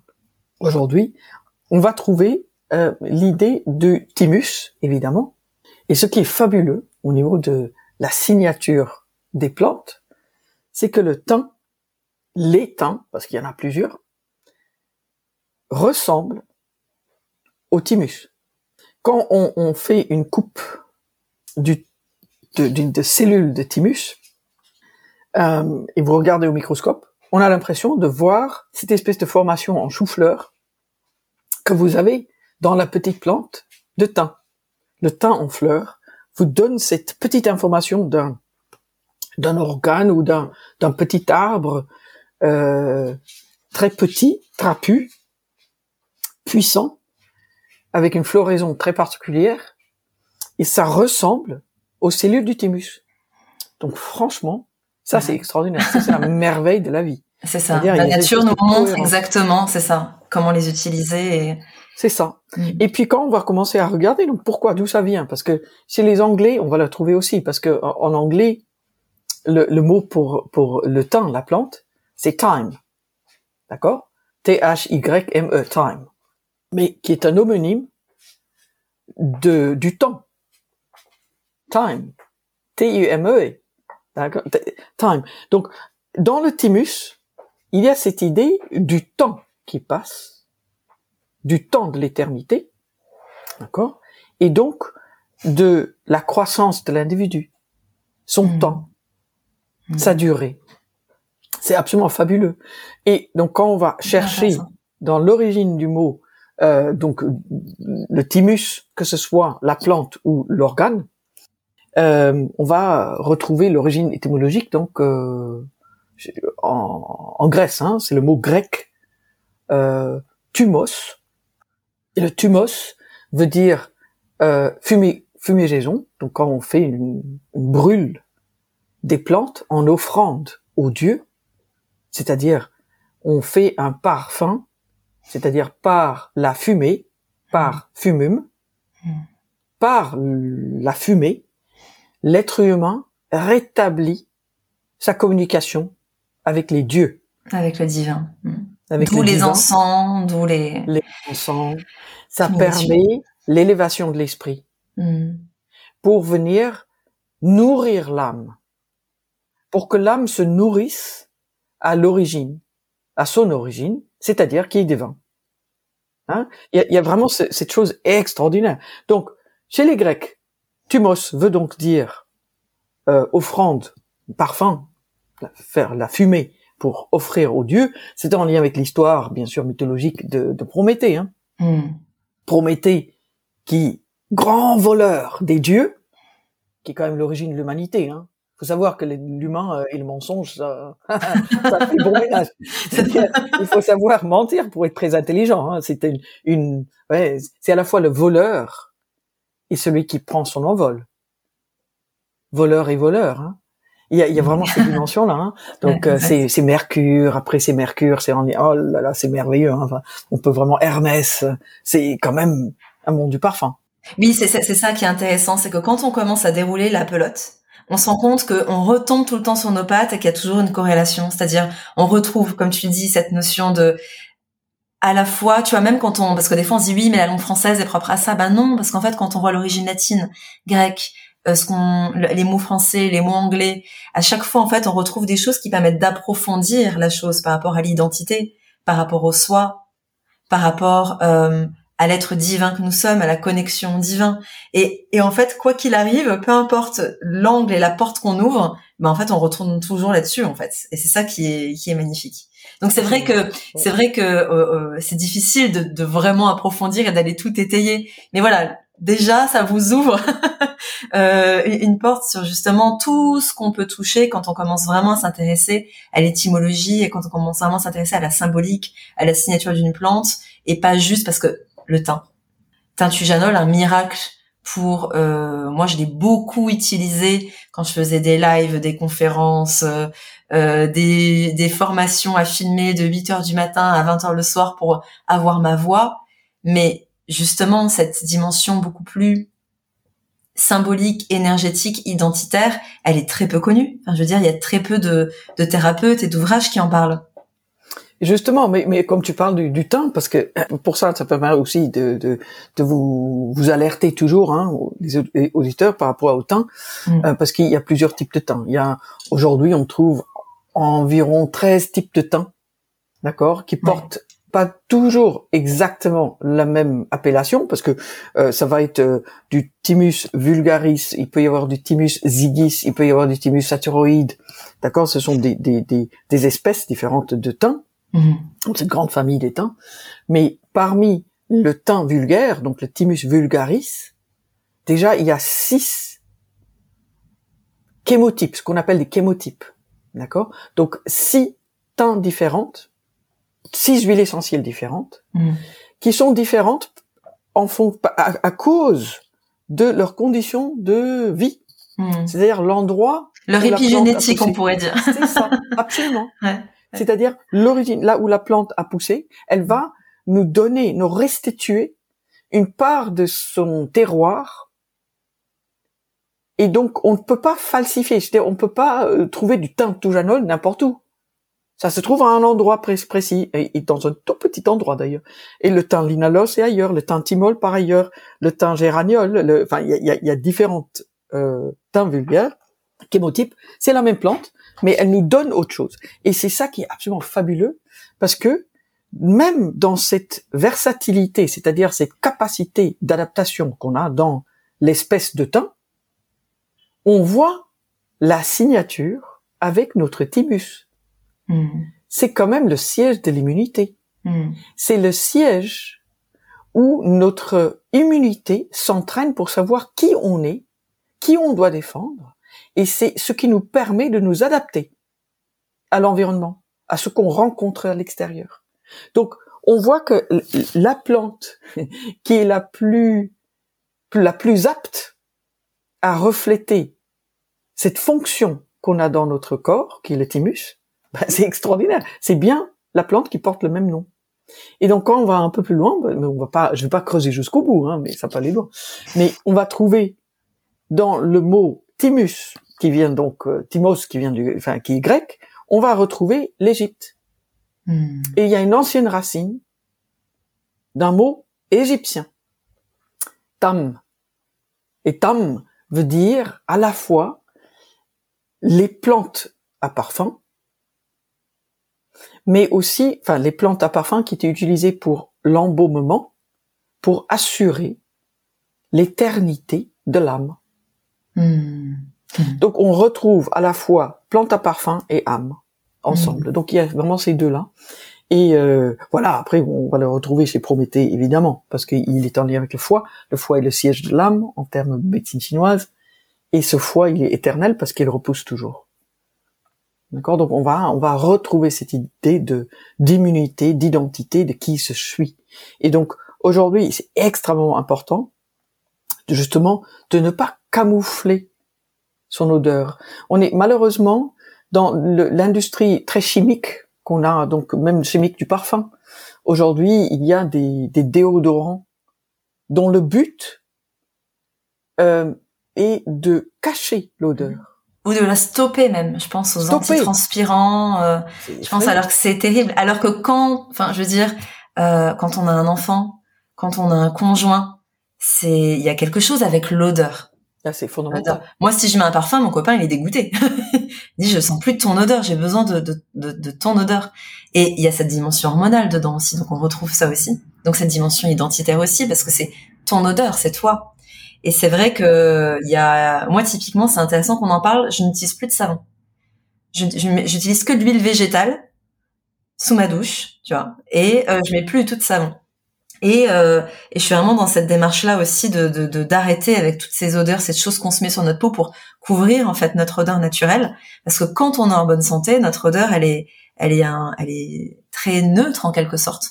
aujourd'hui, on va trouver euh, l'idée du thymus, évidemment. Et ce qui est fabuleux au niveau de la signature des plantes, c'est que le thym, les thym, parce qu'il y en a plusieurs, ressemblent au thymus. Quand on, fait une coupe du, de, de, cellules de thymus, euh, et vous regardez au microscope, on a l'impression de voir cette espèce de formation en chou-fleur que vous avez dans la petite plante de thym. Le thym en fleur vous donne cette petite information d'un d'un organe ou d'un d'un petit arbre euh, très petit, trapu, puissant, avec une floraison très particulière, et ça ressemble aux cellules du thymus. Donc franchement, ça, c'est extraordinaire. C'est la merveille de la vie. C'est ça. La nature nous montre exactement, c'est ça, comment les utiliser. Et... C'est ça. Mm. Et puis quand on va commencer à regarder, donc pourquoi, d'où ça vient? Parce que chez les Anglais, on va le trouver aussi, parce que en, anglais, le, le, mot pour pour le temps, la plante, c'est time, d'accord? T-H-Y-M-E, time, mais qui est un homonyme de du temps, time, T-U-M-E. D'accord? Time. Donc, dans le thymus, il y a cette idée du temps qui passe, du temps de l'éternité, d'accord Et donc, de la croissance de l'individu, son mmh. temps, mmh. sa durée. C'est absolument fabuleux. Et donc, quand on va chercher dans l'origine du mot, euh, donc le thymus, que ce soit la plante ou l'organe, euh, on va retrouver l'origine étymologique donc euh, en, Grèce. Hein, c'est le mot grec euh. Et le thumos veut dire euh, fumée, fumigaison. Donc quand on fait une, une brûle des plantes en offrande aux dieux, c'est-à-dire on fait un parfum, c'est-à-dire par la fumée, par fumum, hmm. par la fumée, l'être humain rétablit sa communication avec les dieux. Avec le divin. D'où les encens, d'où les... Les encens. Ça permet l'élévation de l'esprit. Hmm. Pour venir nourrir l'âme. Pour que l'âme se nourrisse à l'origine, à son origine, c'est-à-dire qui est divin. Hein? Il, y a, vraiment cette chose extraordinaire. Donc, chez les Grecs, Thumos veut donc dire euh, offrande, parfum, faire la fumée pour offrir aux dieux. C'est en lien avec l'histoire, bien sûr, mythologique de, de Prométhée. Hein. Hmm. Prométhée, qui grand voleur des dieux, qui est quand même l'origine de l'humanité. Hein. Faut savoir que l'humain euh, et le mensonge, ça, ça fait bon ménage. Il faut savoir mentir pour être très intelligent. Hein. C'est une, une ouais, c'est à la fois le voleur et celui qui prend son envol. Voleur et voleur. Hein. Il, y a, il y a vraiment cette dimension-là. Hein. Donc euh, c'est Mercure, après c'est Mercure, c'est oh là là, c'est merveilleux. Hein. Enfin, on peut vraiment Hermès. C'est quand même un monde du parfum. Oui, c'est ça qui est intéressant, c'est que quand on commence à dérouler la pelote, on se rend compte qu'on retombe tout le temps sur nos pattes et qu'il y a toujours une corrélation. C'est-à-dire, on retrouve, comme tu dis, cette notion de à la fois, tu vois, même quand on, parce que des fois on se dit oui, mais la langue française est propre à ça, ben non, parce qu'en fait, quand on voit l'origine latine, grecque, ce qu'on, les mots français, les mots anglais, à chaque fois, en fait, on retrouve des choses qui permettent d'approfondir la chose par rapport à l'identité, par rapport au soi, par rapport euh, à l'être divin que nous sommes, à la connexion divin. Et, et en fait, quoi qu'il arrive, peu importe l'angle et la porte qu'on ouvre, ben en fait, on retourne toujours là-dessus, en fait. Et c'est ça qui est, qui est magnifique. Donc c'est vrai que c'est vrai que euh, euh, c'est difficile de, de, vraiment approfondir et d'aller tout étayer. Mais voilà, déjà ça vous ouvre euh, une porte sur justement tout ce qu'on peut toucher quand on commence vraiment à s'intéresser à l'étymologie et quand on commence vraiment à s'intéresser à la symbolique, à la signature d'une plante et pas juste parce que le thym. Teintujanol, un miracle pour euh, moi je l'ai beaucoup utilisé quand je faisais des lives, des conférences, euh, euh, des, des, formations à filmer de 8 heures du matin à 20 heures le soir pour avoir ma voix. Mais justement, cette dimension beaucoup plus symbolique, énergétique, identitaire, elle est très peu connue. Enfin, je veux dire, il y a très peu de, de thérapeutes et d'ouvrages qui en parlent. Justement, mais, mais comme tu parles du, du temps, parce que pour ça, ça permet aussi de, de, de vous, vous alerter toujours, hein, les auditeurs, par rapport au temps, mm. euh, parce qu'il y a plusieurs types de temps. Il y a aujourd'hui, on trouve environ 13 types de temps, d'accord, qui portent pas toujours exactement la même appellation parce que euh, ça va être euh, du thymus vulgaris, il peut y avoir du thymus zygis, il peut y avoir du thymus saturoïde. D'accord, ce sont des, des, des, des, espèces différentes de thym. Mm une grande famille des thym. Mais parmi le thym vulgaire, donc le thymus vulgaris, déjà il y a six chémotypes, ce qu'on appelle des chémotypes. D'accord? Donc six thym différentes six huiles essentielles différentes, mm. qui sont différentes en fond, à, cause de leurs conditions de vie. Mm. C'est-à-dire l'endroit. Leur épigénétique, on pourrait dire. C'est ça, absolument. C'est-à-dire l'origine, là où la plante a poussé, elle va nous donner, nous restituer une part de son terroir. Et donc, on ne peut pas falsifier. C'est-à-dire, on ne peut pas euh, trouver du thym toujanol n'importe où. Ça se trouve à un endroit précis, et dans un tout petit endroit d'ailleurs. Et le thym linalos est ailleurs, le thym thymol par ailleurs, le thym géraniol, enfin il y a, y a, différentes euh, vulgaires, chémotypes. C'est la même plante, mais elle nous donne autre chose. Et c'est ça qui est absolument fabuleux, parce que même dans cette versatilité, c'est-à-dire cette capacité d'adaptation qu'on a dans l'espèce de thym, on voit la signature avec notre thymus. Hmm. C'est quand même le siège de l'immunité. Hmm. C'est le siège où notre immunité s'entraîne pour savoir qui on est, qui on doit défendre, et c'est ce qui nous permet de nous adapter à l'environnement, à ce qu'on rencontre à l'extérieur. Donc, on voit que la plante qui est la plus, la plus apte à refléter cette fonction qu'on a dans notre corps, qui est le thymus, bah, c'est extraordinaire. C'est bien la plante qui porte le même nom. Et donc quand on va un peu plus loin, bah, on va pas, je vais pas creuser jusqu'au bout, hein, mais ça peut aller loin. Mais on va trouver dans le mot thymus, qui vient donc euh, thymos, qui vient du, enfin qui est grec, on va retrouver l'Égypte. Hmm. Et il y a une ancienne racine d'un mot égyptien, tam. Et tam veut dire à la fois les plantes à parfum mais aussi, enfin, les plantes à parfum qui étaient utilisées pour l'embaumement, pour assurer l'éternité de l'âme. Hmm. Donc, on retrouve à la fois plante à parfum et âme ensemble. Hmm. Donc, il y a vraiment ces deux-là. Et euh, voilà, après, on va le retrouver chez Prométhée, évidemment, parce qu'il est en lien avec le foie. Le foie est le siège de l'âme, en termes de médecine chinoise. Et ce foie, il est éternel parce qu'il repousse toujours. D'accord? Donc on va on va retrouver cette idée de d'immunité, d'identité, de qui je suis. Et donc aujourd'hui, c'est extrêmement important justement de ne pas camoufler son odeur. On est malheureusement dans l'industrie très chimique qu'on a, donc même chimique du parfum. Aujourd'hui, il y a des, des déodorants dont le but euh, est de cacher l'odeur ou de la stopper même. Je pense aux antitranspirants. Euh, je pense alors que c'est terrible. Alors que quand, enfin, je veux dire, euh, quand on a un enfant, quand on a un conjoint, c'est il y a quelque chose avec l'odeur. Là, c'est fondamental. Moi, si je mets un parfum, mon copain, il est dégoûté. il dit, je sens plus de ton odeur, j'ai besoin de, de, de, de, ton odeur. Et il y a cette dimension hormonale dedans aussi, donc on retrouve ça aussi. Donc cette dimension identitaire aussi, parce que c'est ton odeur, c'est toi. Et c'est vrai que il y a, moi typiquement, c'est intéressant qu'on en parle. Je n'utilise plus de savon. Je, j'utilise que de l'huile végétale sous ma douche, tu vois, et euh, je mets plus du tout de savon. Et, euh, et je suis vraiment dans cette démarche-là aussi de, de, d'arrêter avec toutes ces odeurs, cette chose qu'on se met sur notre peau pour couvrir en fait notre odeur naturelle. Parce que quand on est en bonne santé, notre odeur, elle est, elle est, un, elle est très neutre en quelque sorte.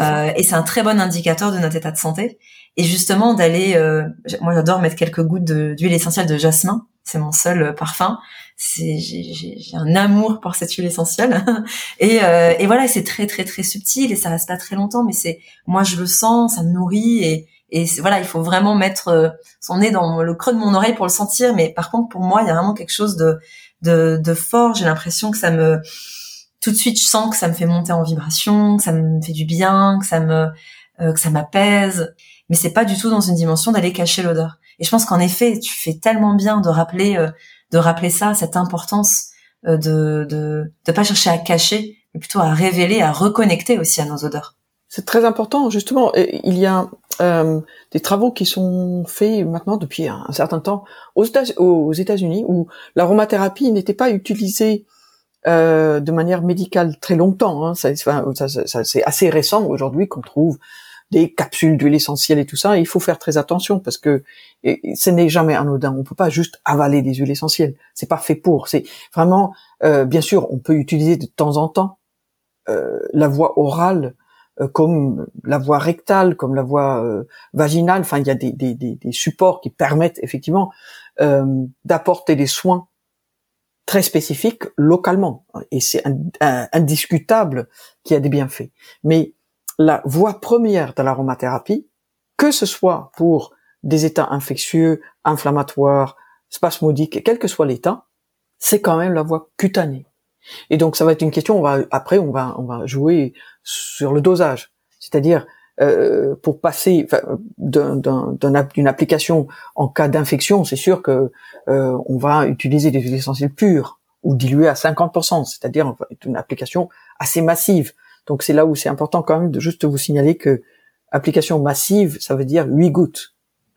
Euh, et c'est un très bon indicateur de notre état de santé et justement d'aller euh, moi j'adore mettre quelques gouttes d'huile essentielle de jasmin. C'est mon seul euh, parfum. C'est j'ai un amour pour cette huile essentielle. Et, euh, et voilà c'est très très très subtil et ça reste pas très longtemps mais c'est moi je le sens ça me nourrit et et voilà il faut vraiment mettre euh, son nez dans le creux de mon oreille pour le sentir. Mais par contre pour moi il y a vraiment quelque chose de de, de fort. J'ai l'impression que ça me tout de suite je sens que ça me fait monter en vibration, que ça me fait du bien, que ça me euh, que ça m'apaise. Mais c'est pas du tout dans une dimension d'aller cacher l'odeur. Et je pense qu'en effet, tu fais tellement bien de rappeler euh, de rappeler ça, cette importance euh, de de de pas chercher à cacher, mais plutôt à révéler, à reconnecter aussi à nos odeurs. C'est très important, justement. Il y a euh, des travaux qui sont faits maintenant depuis un, certain temps aux États-Unis où l'aromathérapie n'était pas utilisée euh, de manière médicale très longtemps. Hein. Ça, c'est assez récent aujourd'hui qu'on trouve des capsules d'huile essentielle et tout ça. il faut faire très attention parce que ce n'est jamais anodin. On peut pas juste avaler des huiles essentielles. C'est pas fait pour. C'est vraiment, euh, bien sûr, on peut utiliser de temps en temps euh, la voie orale euh, comme la voie rectale, comme la voie vaginale. Enfin, il y a des, des, supports qui permettent effectivement d'apporter des soins très spécifiques localement. Et c'est indiscutable qu'il y a des bienfaits. Mais la voie première de l'aromathérapie, que ce soit pour des états infectieux, inflammatoires, spasmodiques, quel que soit l'état, c'est quand même la voie cutanée. Et donc ça va être une question. On va après on va on va jouer sur le dosage, c'est-à-dire euh, pour passer d'une application en cas d'infection, c'est sûr que euh, on va utiliser des huiles essentielles pures ou diluées à 50%, c'est-à-dire une application assez massive. Donc c'est là où c'est important quand même de juste vous signaler que application massive, ça veut dire 8 gouttes.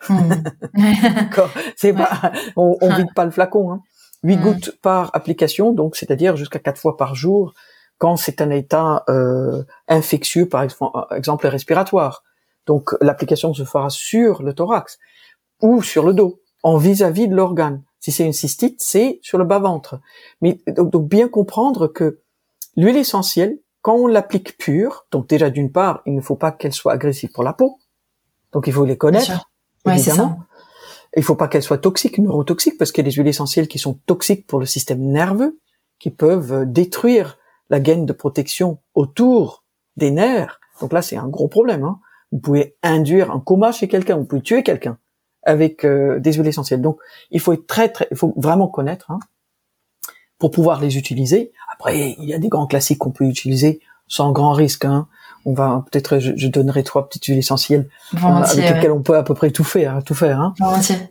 Hmm. c'est pas, on, on vide pas le flacon. Hein. 8 mm. gouttes par application, donc c'est-à-dire jusqu'à 4 fois par jour quand c'est un état euh, infectieux, par exemple respiratoire. Donc l'application se fera sur le thorax ou sur le dos, en vis-à-vis de l'organe. Si c'est une cystite, c'est sur le bas-ventre. Mais donc, bien comprendre que l'huile essentielle, quand on l'applique pure, donc déjà d'une part, il ne faut pas qu'elle soit agressive pour la peau, donc il faut les connaître, évidemment. Il faut pas qu'elle soit toxique, neurotoxique, parce qu'il y a des huiles essentielles qui sont toxiques pour le système nerveux, qui peuvent euh, détruire la gaine de protection autour des nerfs. Donc là, c'est un gros problème. Hein. Vous pouvez induire un coma chez quelqu'un, vous pouvez tuer quelqu'un avec euh, des huiles essentielles. Donc, il faut être très, très, il faut vraiment connaître hein, pour pouvoir les utiliser. Après, il y a des grands classiques qu'on peut utiliser sans grand risque. Hein on va peut-être je, donnerai trois petites huiles essentielles euh, avec lesquelles on peut à peu près tout faire, tout faire. Hein.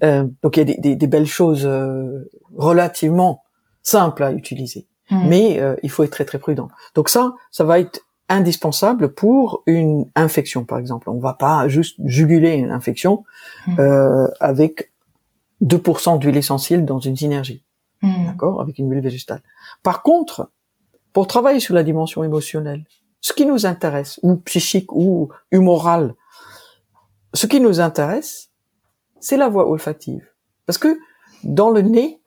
Euh, donc il y a des, belles choses euh, relativement simples à utiliser, hmm. mais il faut être très très prudent. Donc ça, ça va être indispensable pour une infection, par exemple. On va pas juste juguler une infection hmm. avec 2% d'huile essentielle dans une synergie, hmm. d'accord, avec une huile végétale. Par contre, pour travailler sur la dimension émotionnelle, ce qui nous intéresse, ou psychique, ou humoral, ce qui nous intéresse, c'est la voie olfactive. Parce que dans le nez,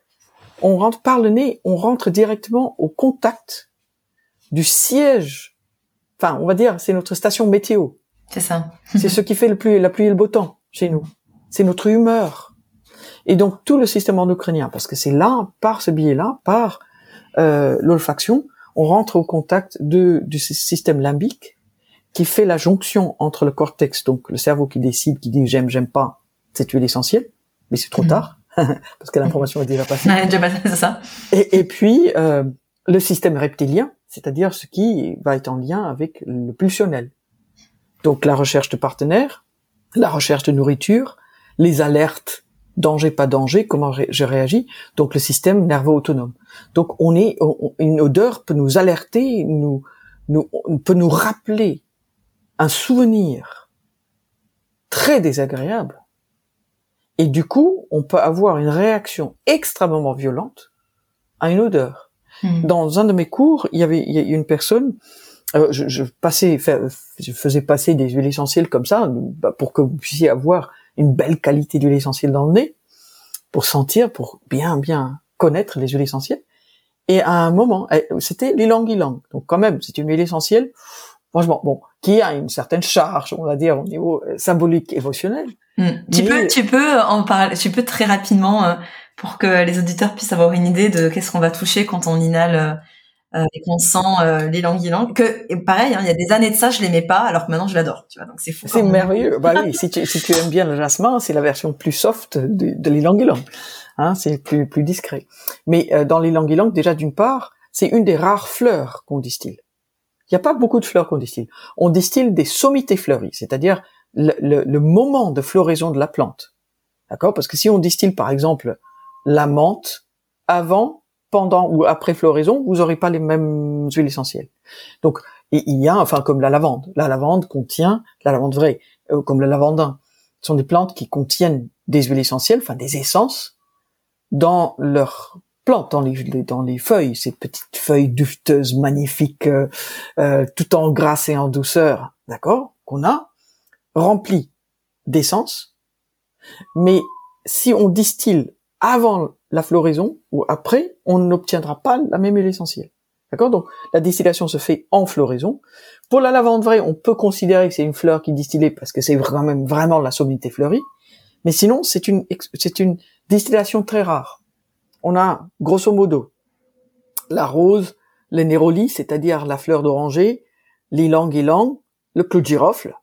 on rentre par le nez, on rentre directement au contact du siège. Enfin, on va dire, c'est notre station météo. C'est ça. c'est ce qui fait le plus, la pluie et le beau temps chez nous. C'est notre humeur. Et donc tout le système endocrinien, parce que c'est là, par ce biais-là, par euh, l'olfaction, on rentre au contact de, du système limbique qui fait la jonction entre le cortex, donc le cerveau qui décide, qui dit j'aime, j'aime pas cette huile essentielle, mais c'est trop mhm. tard parce que l'information est déjà passée. c'est ça. Et, et puis euh, le système reptilien, c'est-à-dire ce qui va être en lien avec le pulsionnel. Donc la recherche de partenaires, la recherche de nourriture, les alertes danger, pas danger, comment je réagis. Donc le système nerveux autonome. Donc on est, une odeur peut nous alerter, nous, nous, peut nous rappeler un souvenir très désagréable. Et du coup, on peut avoir une réaction extrêmement violente à une odeur. Hmm. Dans un de mes cours, il y avait il y a une personne, euh, je, je, passais, je faisais passer des huiles essentielles comme ça bah, pour que vous puissiez avoir une belle qualité d'huile essentielle dans le nez pour sentir, pour bien bien connaître les huiles essentielles. Et à un moment, eh, c'était l'ilang ilang. Donc quand même, c'est une huile essentielle, franchement, bon, qui a une certaine charge, on va dire, au niveau euh, symbolique, émotionnel. Hmm. Tu peux, tu peux en parler, tu peux très rapidement euh, pour que les auditeurs puissent avoir une idée de qu'est-ce qu'on va toucher quand on inhale euh, et qu'on sent euh, les que et pareil hein, il y a des années de ça je l'aimais pas alors que maintenant je l'adore tu vois donc c'est fou c'est merveilleux bah oui si tu, si tu aimes bien le jasmin c'est la version plus soft de, de l'ilang hein c'est plus plus discret mais euh, dans ilang déjà d'une part c'est une des rares fleurs qu'on distille. Il n'y a pas beaucoup de fleurs qu'on distille. On distille des sommités fleuries, c'est-à-dire le, le, moment de floraison de la plante. D'accord? Parce que si on distille par exemple la menthe avant, pendant ou après floraison, vous n'aurez pas les mêmes huiles essentielles. Donc il y a, enfin comme la lavande. La lavande contient, la lavande vraie, euh, comme le lavandin, ce sont des plantes qui contiennent des huiles essentielles, enfin des essences, dans leur plante, dans les, dans les feuilles, ces petites feuilles dufteuses, magnifiques, euh, euh, tout en grâce et en douceur, d'accord, qu'on a, remplies d'essence. Mais si on distille avant la floraison ou après, on n'obtiendra pas la même huile essentielle. D'accord? Donc la distillation se fait en floraison. Pour la lavande vraie, on peut considérer que c'est une fleur qui est distillée parce que c'est vraiment vraiment la sommité fleurie. Mais sinon, c'est une c'est une distillation très rare. On a grosso modo la rose, le néroli, c'est-à-dire la fleur d'oranger, l'ilang-ilang, le clou de girofle,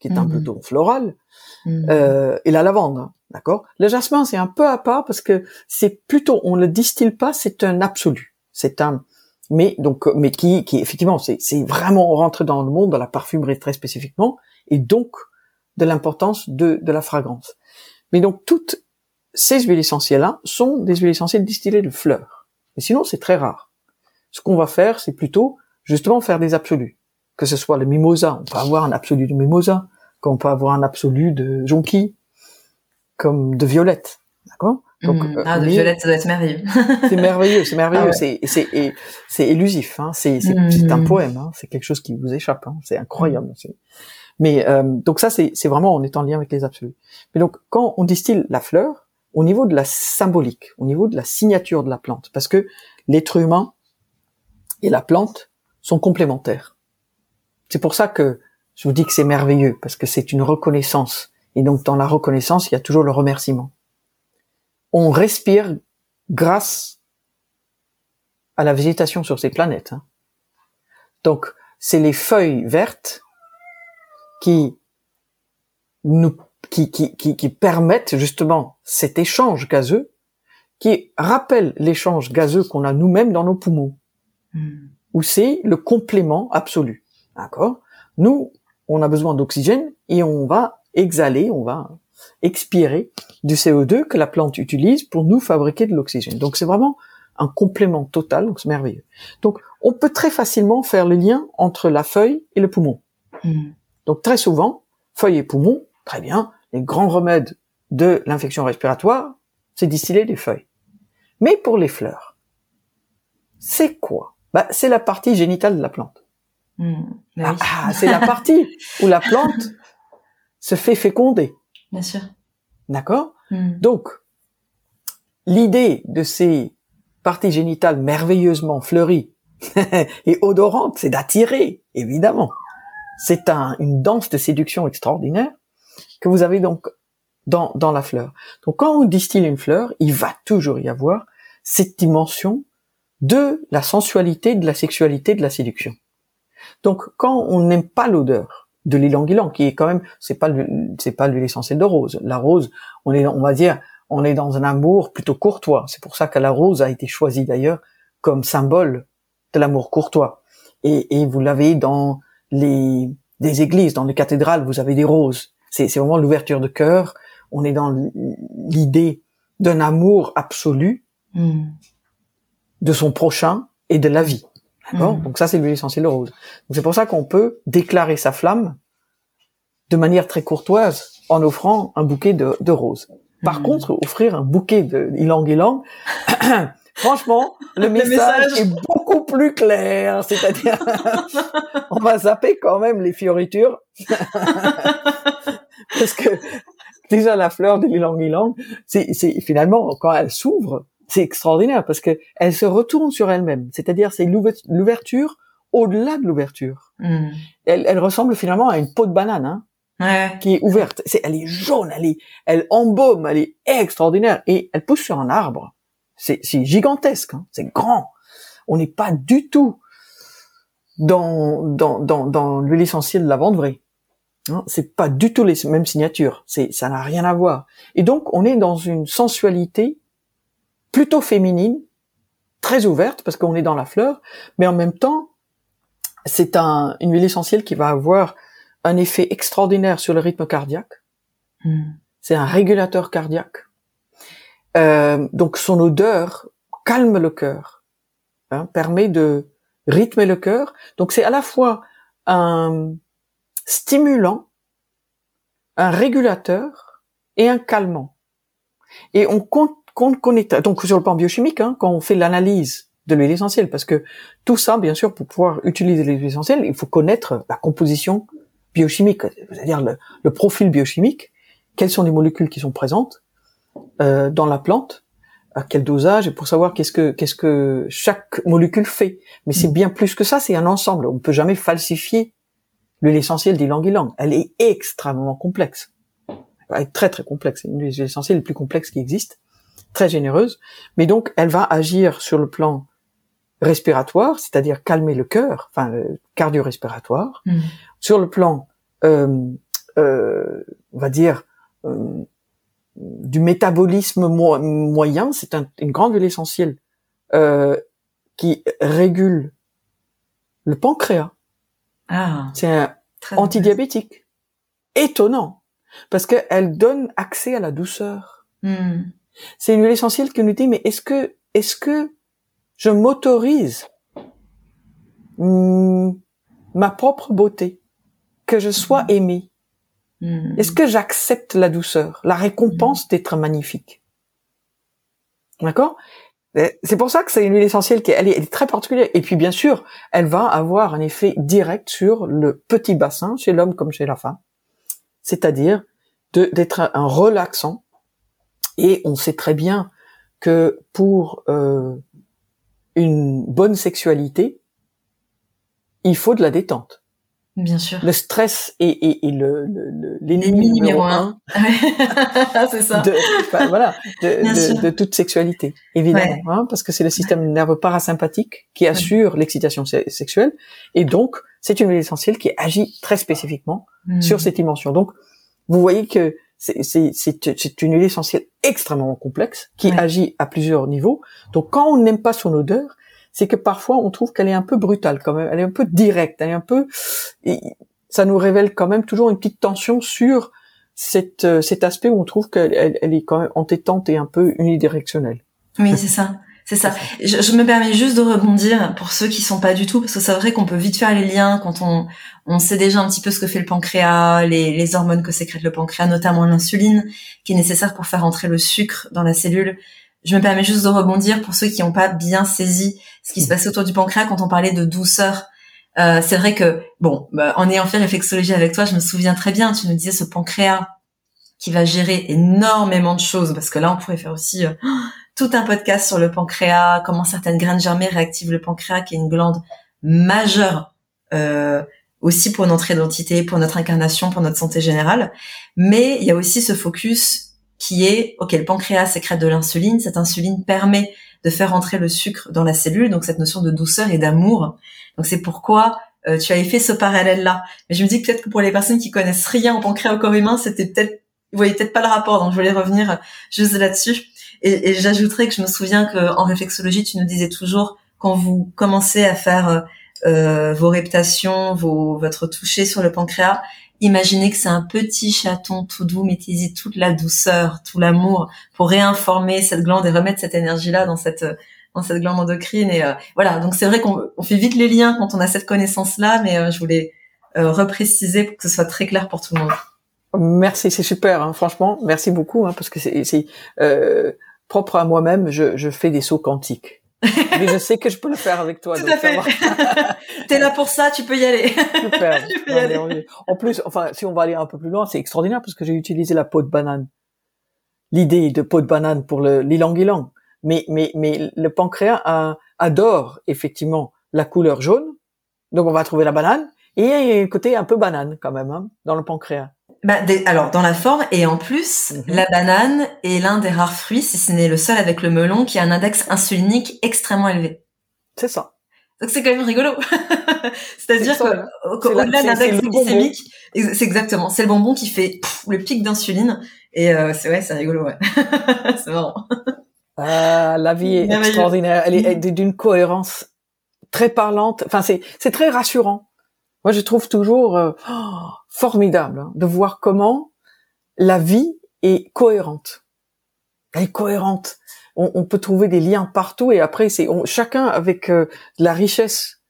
qui est un peu mmh. floral, mmh. euh, et la lavande. D'accord? Le jasmin, c'est un peu à part parce que c'est plutôt, on le distille pas, c'est un absolu. C'est un, mais donc, mais qui, qui effectivement, c'est, c'est vraiment rentré dans le monde, dans la parfumerie très spécifiquement, et donc de l'importance de, de la fragrance. Mais donc toutes ces huiles essentielles-là sont des huiles essentielles distillées de fleurs. Mais sinon, c'est très rare. Ce qu'on va faire, c'est plutôt justement faire des absolus. Que ce soit le mimosa, on peut avoir un absolu de mimosa, comme on peut avoir un absolu de jonquille, comme de violette. D'accord? Donc, mmh. ah, de violette, ça doit être merveilleux. c'est merveilleux, c'est merveilleux, ah c'est c'est c'est élusif, hein. c'est c'est mmh. un poème, hein. c'est quelque chose qui vous échappe, hein. c'est incroyable. Mais euh, donc ça, c'est c'est vraiment on est en lien avec les absolus. Mais donc quand on distille la fleur, au niveau de la symbolique, au niveau de la signature de la plante, parce que l'être humain et la plante sont complémentaires. C'est pour ça que je vous dis que c'est merveilleux, parce que c'est une reconnaissance. Et donc dans la reconnaissance, il y a toujours le remerciement on respire grâce à la végétation sur ces planètes. Hein. Donc, c'est les feuilles vertes qui nous qui, qui, qui, permettent justement cet échange gazeux, qui rappelle l'échange gazeux qu'on a nous-mêmes dans nos poumons, hmm. où c'est le complément absolu. D'accord? Nous, on a besoin d'oxygène et on va exhaler, on va expirer du CO2 que la plante utilise pour nous fabriquer de l'oxygène. Donc c'est vraiment un complément total, donc c'est merveilleux. Donc on peut très facilement faire le lien entre la feuille et le poumon. Hmm. Donc très souvent, feuille et poumon, très bien, les grands remèdes de l'infection respiratoire, c'est distiller des feuilles. Mais pour les fleurs, c'est quoi? Bah, C'est la partie génitale de la plante. Hmm. Bah ah, c'est la partie où la plante se fait féconder. Bien sûr. D'accord? Hmm. Donc, l'idée de ces parties génitales merveilleusement fleuries et odorantes, c'est d'attirer, évidemment. C'est un, une danse de séduction extraordinaire que vous avez donc dans, dans la fleur. Donc quand on distille une fleur, il va toujours y avoir cette dimension de la sensualité, de la sexualité, de la séduction. Donc quand on n'aime pas l'odeur, de l'ilang-ilang, qui est quand même, c'est pas c'est pas l'huile essentielle de rose. La rose, on est, on va dire, on est dans un amour plutôt courtois. C'est pour ça que la rose a été choisie d'ailleurs comme symbole de l'amour courtois. Et, et vous l'avez dans les des églises, dans les cathédrales, vous avez des roses. C'est, c'est vraiment l'ouverture de cœur. On est dans l'idée d'un amour absolu hmm. de son prochain et de la vie. D'accord mm. Donc ça, c'est l'huile essentielle de rose. c'est pour ça qu'on peut déclarer sa flamme de manière très courtoise en offrant un bouquet de, de roses. Par mm. contre, offrir un bouquet de ylang ylang, franchement, le message, est beaucoup plus clair. C'est-à-dire, on va zapper quand même les fioritures. Parce que déjà la fleur de ylang ylang, c'est finalement quand elle s'ouvre, c'est extraordinaire parce que elle se retourne sur elle-même. C'est-à-dire, c'est l'ouverture au-delà de l'ouverture. Hmm. Elle, elle, ressemble finalement à une peau de banane, hein, ouais. qui est ouverte. Elle est jaune, elle est, elle embaume, elle est extraordinaire et elle pousse sur un arbre. C'est, c'est gigantesque, hein, c'est grand. On n'est pas du tout dans dans dans, dans l'huile essentielle de la vente vraie. Hein, c'est pas du tout les mêmes signatures. C'est, ça n'a rien à voir. Et donc, on est dans une sensualité plutôt féminine, très ouverte parce qu'on est dans la fleur, mais en même temps, c'est un, une huile essentielle qui va avoir un effet extraordinaire sur le rythme cardiaque. Hmm. C'est un régulateur cardiaque. Euh, donc son odeur calme le cœur, hein, permet de rythmer le cœur. Donc c'est à la fois un stimulant, un régulateur et un calmant. Et on donc sur le plan biochimique hein, quand on fait l'analyse de l'huile essentielle, parce que tout ça, bien sûr, pour pouvoir utiliser l'huile essentielle, il faut connaître la composition biochimique, c'est-à-dire le, profil biochimique, quelles sont les molécules qui sont présentes euh, dans la plante, à quel dosage, et pour savoir qu'est-ce que chaque molécule fait. Mais c'est bien plus que ça, c'est un ensemble. On ne peut jamais falsifier l'huile essentielle d'ylang-ylang. Elle est extrêmement complexe. Elle est très très complexe. C'est une la plus complexe qui existe, très généreuse. Mais donc, elle va agir sur le plan respiratoire, c'est-à-dire calmer le cœur, enfin cardio-respiratoire. Mm. Sur le plan, euh, euh, on va dire, euh, du métabolisme moyen, c'est une grande huile essentielle euh, qui régule le pancréas. Ah, c'est un antidiabétique. Étonnant, parce qu'elle donne accès à la douceur. Mm. C'est une huile essentielle qui nous dit mais est-ce que est-ce que je m'autorise hmm, ma propre beauté, que je sois hmm. aimé. Hmm. Est-ce que j'accepte la douceur, la récompense d'être magnifique? D'accord? C'est pour ça que c'est une huile essentielle qui elle est, très particulière. Et puis bien sûr, elle va avoir un effet direct sur le petit bassin chez l'homme comme chez la femme. C'est-à-dire d'être un relaxant. Et on sait très bien que pour euh, une bonne sexualité, il faut de la détente. Bien sûr. Le stress est, le, l'ennemi numéro, un. c'est ça. De, voilà, de, toute sexualité, évidemment, hein, parce que c'est le système nerveux parasympathique qui assure l'excitation sexuelle, et donc c'est une huile essentielle qui agit très spécifiquement hmm. sur cette dimension. Donc, vous voyez que c'est une huile essentielle extrêmement complexe qui agit à plusieurs niveaux. Donc quand on n'aime pas son odeur, c'est que parfois on trouve qu'elle est un peu brutale quand même, elle est un peu directe, elle est un peu et ça nous révèle quand même toujours une petite tension sur cette, euh, cet aspect où on trouve qu'elle elle est quand même entêtante et un peu unidirectionnelle. Oui, c'est ça. C'est ça. Je, je, me permets juste de rebondir pour ceux qui sont pas du tout, parce que c'est vrai qu'on peut vite faire les liens quand on, on sait déjà un petit peu ce que fait le pancréas, les, les hormones que sécrète le pancréas, notamment l'insuline, qui est nécessaire pour faire entrer le sucre dans la cellule. Je me permets juste de rebondir pour ceux qui n'ont pas bien saisi ce qui se passait autour du pancréas quand on parlait de douceur. Euh, c'est vrai que, bon, bah, en ayant fait réflexologie avec toi, je me souviens très bien, tu nous disais ce pancréas qui va gérer énormément de choses, parce que là, on pourrait faire aussi euh, tout un podcast sur le pancréas, comment certaines graines germées réactivent le pancréas, qui est une glande majeure euh, aussi pour notre identité, pour notre incarnation, pour notre santé générale. Mais il y a aussi ce focus qui est, ok, le pancréas sécrète de l'insuline, cette insuline permet de faire entrer le sucre dans la cellule, donc cette notion de douceur et d'amour. Donc c'est pourquoi euh, tu avais fait ce parallèle-là. Mais je me dis peut-être que pour les personnes qui connaissent rien au pancréas au corps humain, c'était peut-être, vous voyez peut-être pas le rapport, donc je voulais revenir juste là-dessus. Et, et j'ajouterais que je me souviens qu'en réflexologie, tu nous disais toujours quand vous commencez à faire euh, vos reptations, vos, votre toucher sur le pancréas, imaginez que c'est un petit chaton tout doux, mettez-y toute la douceur, tout l'amour pour réinformer cette glande et remettre cette énergie-là dans cette dans cette glande endocrine. Et euh, voilà, donc c'est vrai qu'on on fait vite les liens quand on a cette connaissance-là, mais euh, je voulais euh, repréciser pour que ce soit très clair pour tout le monde. Merci, c'est super, hein, franchement, merci beaucoup, hein, parce que c'est euh, propre à moi-même, je, je fais des sauts quantiques. Mais je sais que je peux le faire avec toi. Tout à fait. T'es là pour ça, tu peux y aller. Super. tu peux y aller. En plus, enfin, si on va aller un peu plus loin, c'est extraordinaire parce que j'ai utilisé la peau de banane. L'idée de peau de banane pour le l'ilang-ilang. Mais, mais, mais le pancréas adore effectivement la couleur jaune. Donc on va trouver la banane. Et il y a un côté un peu banane quand même hein, dans le pancréas. Bah, alors dans la forme et en plus, mhm. la banane est l'un des rares fruits, si ce n'est le seul avec le melon, qui a un index insulinique extrêmement élevé. C'est ça. Donc c'est quand même rigolo. C'est-à-dire qu'au-delà de l'index glycémique, c'est exactement, c'est le bonbon qui fait le pic d'insuline et euh, c'est ouais, c'est rigolo, ouais. c'est marrant. Ah, la vie est extraordinaire. Elle est d'une cohérence très parlante. Enfin, c'est c'est très rassurant. Moi, je trouve toujours euh, oh, formidable hein, de voir comment la vie est cohérente. Elle est cohérente. On, peut trouver des liens partout et après, c'est chacun avec euh, la richesse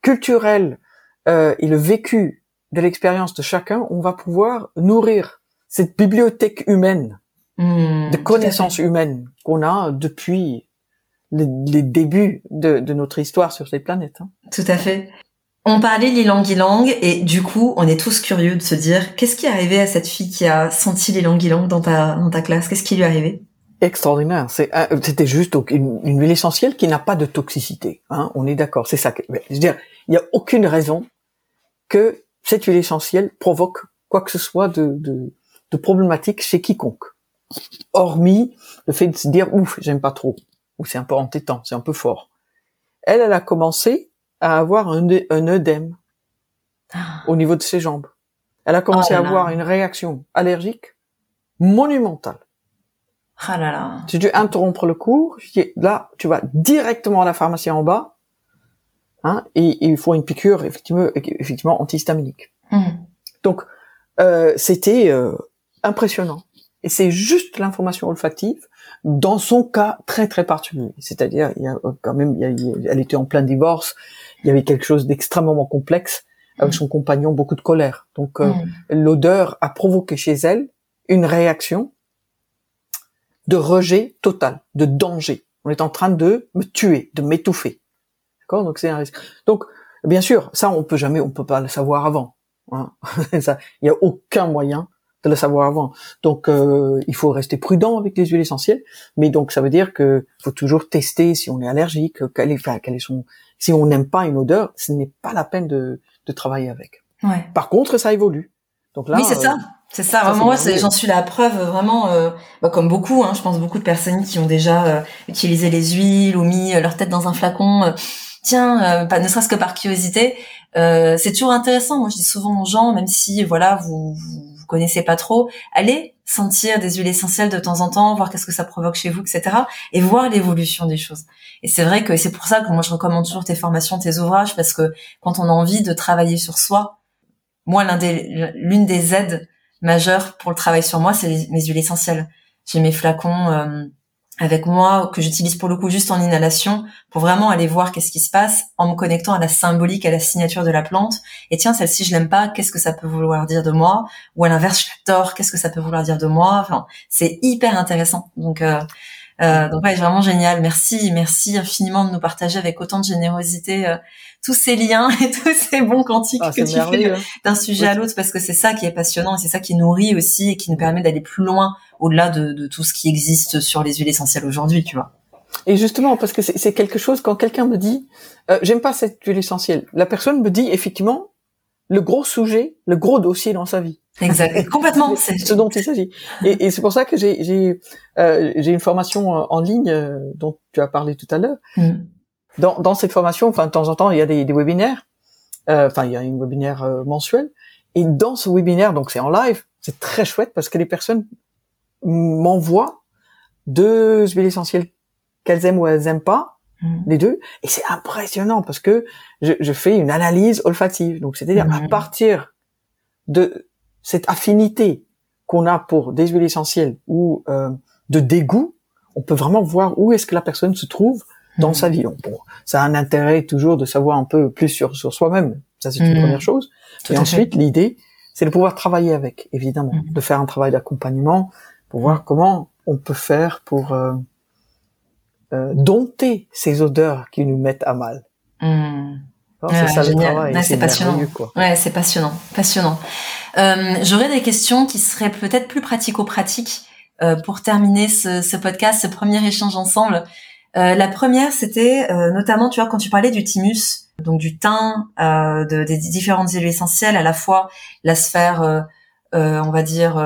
culturelle euh, et le vécu de l'expérience de chacun, on va pouvoir nourrir cette bibliothèque humaine mmh, de connaissances humaines qu'on a depuis les, débuts de, notre histoire sur cette planète. Hein. Tout à fait. On parlait l'ilang ilang et du coup, on est tous curieux de se dire qu'est-ce qui est arrivé à cette fille qui a senti l'ilang ilang dans ta dans ta classe? Qu'est-ce qui lui est arrivé? Extraordinaire. Euh, c'était juste une, une, huile essentielle qui n'a pas de toxicité. Hein, on est d'accord. C'est ça. Que, je veux dire, il n'y a aucune raison que cette huile essentielle provoque quoi que ce soit de, de, de problématique chez quiconque. Hormis le fait de se dire ouf, j'aime pas trop ou c'est un peu entêtant, c'est un peu fort. Elle, elle a commencé à avoir un, un œdème ah. au niveau de ses jambes. Elle a commencé oh à avoir une réaction allergique monumentale. Ah là là. J'ai dû interrompre le cours. Là, tu vas directement à la pharmacie en bas, hein, et, il faut une piqûre effectivement, effectivement antihistaminique. Hmm. Donc, euh, c'était euh, impressionnant. Et c'est juste l'information olfactive dans son cas très très particulier. C'est-à-dire, il y a quand même, elle était en plein divorce, il y avait quelque chose d'extrêmement complexe avec mm. son compagnon, beaucoup de colère. Donc euh, mm. l'odeur a provoqué chez elle une réaction de rejet total, de danger. On est en train de me tuer, de m'étouffer. D'accord? Donc c'est un risque. Donc bien sûr, ça on peut jamais, on peut pas le savoir avant. Hein. il y a aucun moyen de le savoir avant. Donc euh, il faut rester prudent avec les huiles essentielles, mais donc ça veut dire que faut toujours tester si on est allergique, quel est, enfin, quel est son, si on n'aime pas une odeur, ce n'est pas la peine de, de travailler avec. Ouais. Par contre, ça évolue. Donc là, oui, c'est ça. C'est ça, vraiment, moi, j'en suis la preuve, vraiment, euh, bah, comme beaucoup, hein, je pense beaucoup de personnes qui ont déjà euh, utilisé les huiles ou mis leur tête dans un flacon. tiens, pas ne serait-ce que par curiosité, c'est toujours intéressant. Moi, je dis souvent aux gens, même si voilà, vous, vous vous connaissez pas trop, allez sentir des huiles essentielles de temps en temps, voir qu'est-ce que ça provoque chez vous, etc. Et voir l'évolution des choses. Et c'est vrai que c'est pour ça que moi je recommande toujours tes formations, tes ouvrages, parce que quand on a envie de travailler sur soi, moi l'un des l'une des aides majeures pour le travail sur moi, c'est mes huiles essentielles. J'ai mes flacons euh, avec moi que j'utilise pour le coup juste en inhalation pour vraiment aller voir qu'est-ce qui se passe en me connectant à la symbolique, à la signature de la plante. Et tiens, celle-ci je l'aime pas, qu'est-ce que ça peut vouloir dire de moi? Ou à l'inverse, je l'adore, qu'est-ce que ça peut vouloir dire de moi? Enfin, c'est hyper intéressant. Donc euh, euh, donc ouais, vraiment génial. Merci, merci infiniment de nous partager avec autant de générosité euh, tous ces liens et tous ces bons quantiques ah, que tu fais d'un sujet à l'autre parce que c'est ça qui est passionnant et c'est ça qui nourrit aussi et qui nous permet d'aller plus loin au-delà de, de, tout ce qui existe sur les huiles essentielles aujourd'hui, tu vois. Et justement, parce que c'est quelque chose quand quelqu'un me dit, euh, j'aime pas cette huile essentielle, la personne me dit effectivement le gros sujet, le gros dossier dans sa vie. Exact, complètement. C'est ce dont il s'agit. Et, et c'est pour ça que j'ai euh, une formation en ligne euh, dont tu as parlé tout à l'heure. Mm. Dans, dans cette formation, enfin de temps en temps, il y a des, des webinaires. Euh, enfin, il y a une webinaire euh, mensuel. Et dans ce webinaire, donc c'est en live, c'est très chouette parce que les personnes m'envoient deux huiles essentielles qu'elles aiment ou elles aiment pas, mm. les deux. Et c'est impressionnant parce que je, je, fais une analyse olfactive. Donc c'est-à-dire à mm. partir de cette affinité qu'on a pour des huiles essentielles ou euh, de dégoût, on peut vraiment voir où est-ce que la personne se trouve dans mmh. sa vie. Bon, ça a un intérêt toujours de savoir un peu plus sur, sur soi-même. Ça, c'est une mmh. première chose. et ensuite, l'idée, c'est de pouvoir travailler avec, évidemment, mmh. de faire un travail d'accompagnement pour voir comment on peut faire pour euh, euh, dompter ces odeurs qui nous mettent à mal c'est ça le travail. c'est passionnant. Ouais, c'est passionnant, passionnant. Euh, J'aurais des questions qui seraient peut-être plus pratico-pratiques euh, pour terminer ce, ce, podcast, ce premier échange ensemble. Euh, la première, c'était euh, notamment, tu vois, quand tu parlais du thymus, donc du thym, euh, de, des différentes huiles essentielles, à la fois la sphère, euh, on va dire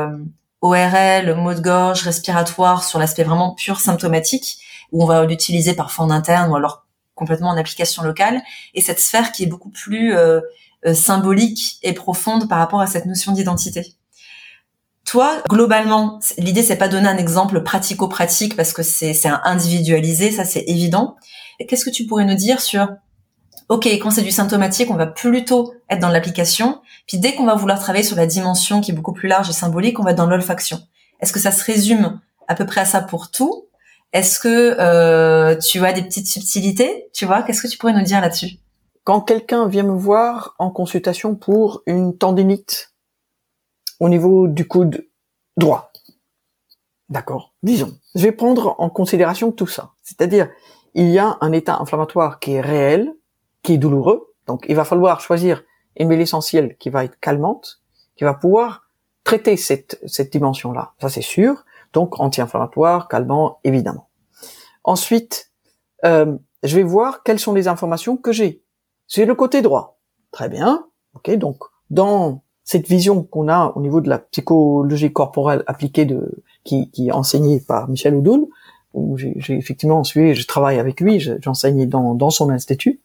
ORL, mot de gorge, respiratoire, sur l'aspect vraiment pur symptomatique, où on va l'utiliser parfois en interne ou alors complètement en application locale, et cette sphère qui est beaucoup plus symbolique et profonde par rapport à cette notion d'identité. Toi, globalement, l'idée c'est pas donner un exemple pratico-pratique parce que c'est c'est individualisé, ça c'est évident. Qu'est-ce que tu pourrais nous dire sur OK, quand c'est du symptomatique, on va plutôt être dans l'application, puis dès qu'on va vouloir travailler sur la dimension qui est beaucoup plus large et symbolique, on va être dans l'olfaction. Est-ce que ça se résume à peu près à ça pour tout? Est-ce que euh, tu as des petites subtilités? Tu vois Qu'est-ce que tu pourrais nous dire là-dessus? Quand quelqu'un vient me voir en consultation pour une tendinite au niveau du coude droit, d'accord, disons, je vais prendre en considération tout ça. C'est-à-dire, il y a un état inflammatoire qui est réel, qui est douloureux, donc il va falloir choisir une huile essentielle qui va être calmante, qui va pouvoir traiter cette, cette dimension-là. Ça c'est sûr. Donc anti-inflammatoire, calmant, évidemment. Ensuite, euh, je vais voir quelles sont les informations que j'ai. C'est le côté droit. Très bien. Ok. Donc dans cette vision qu'on a au niveau de la psychologie corporelle appliquée qui, est enseignée par Michel Oudoul, où j'ai effectivement suivi, je travaille avec lui, j'enseigne dans, son institut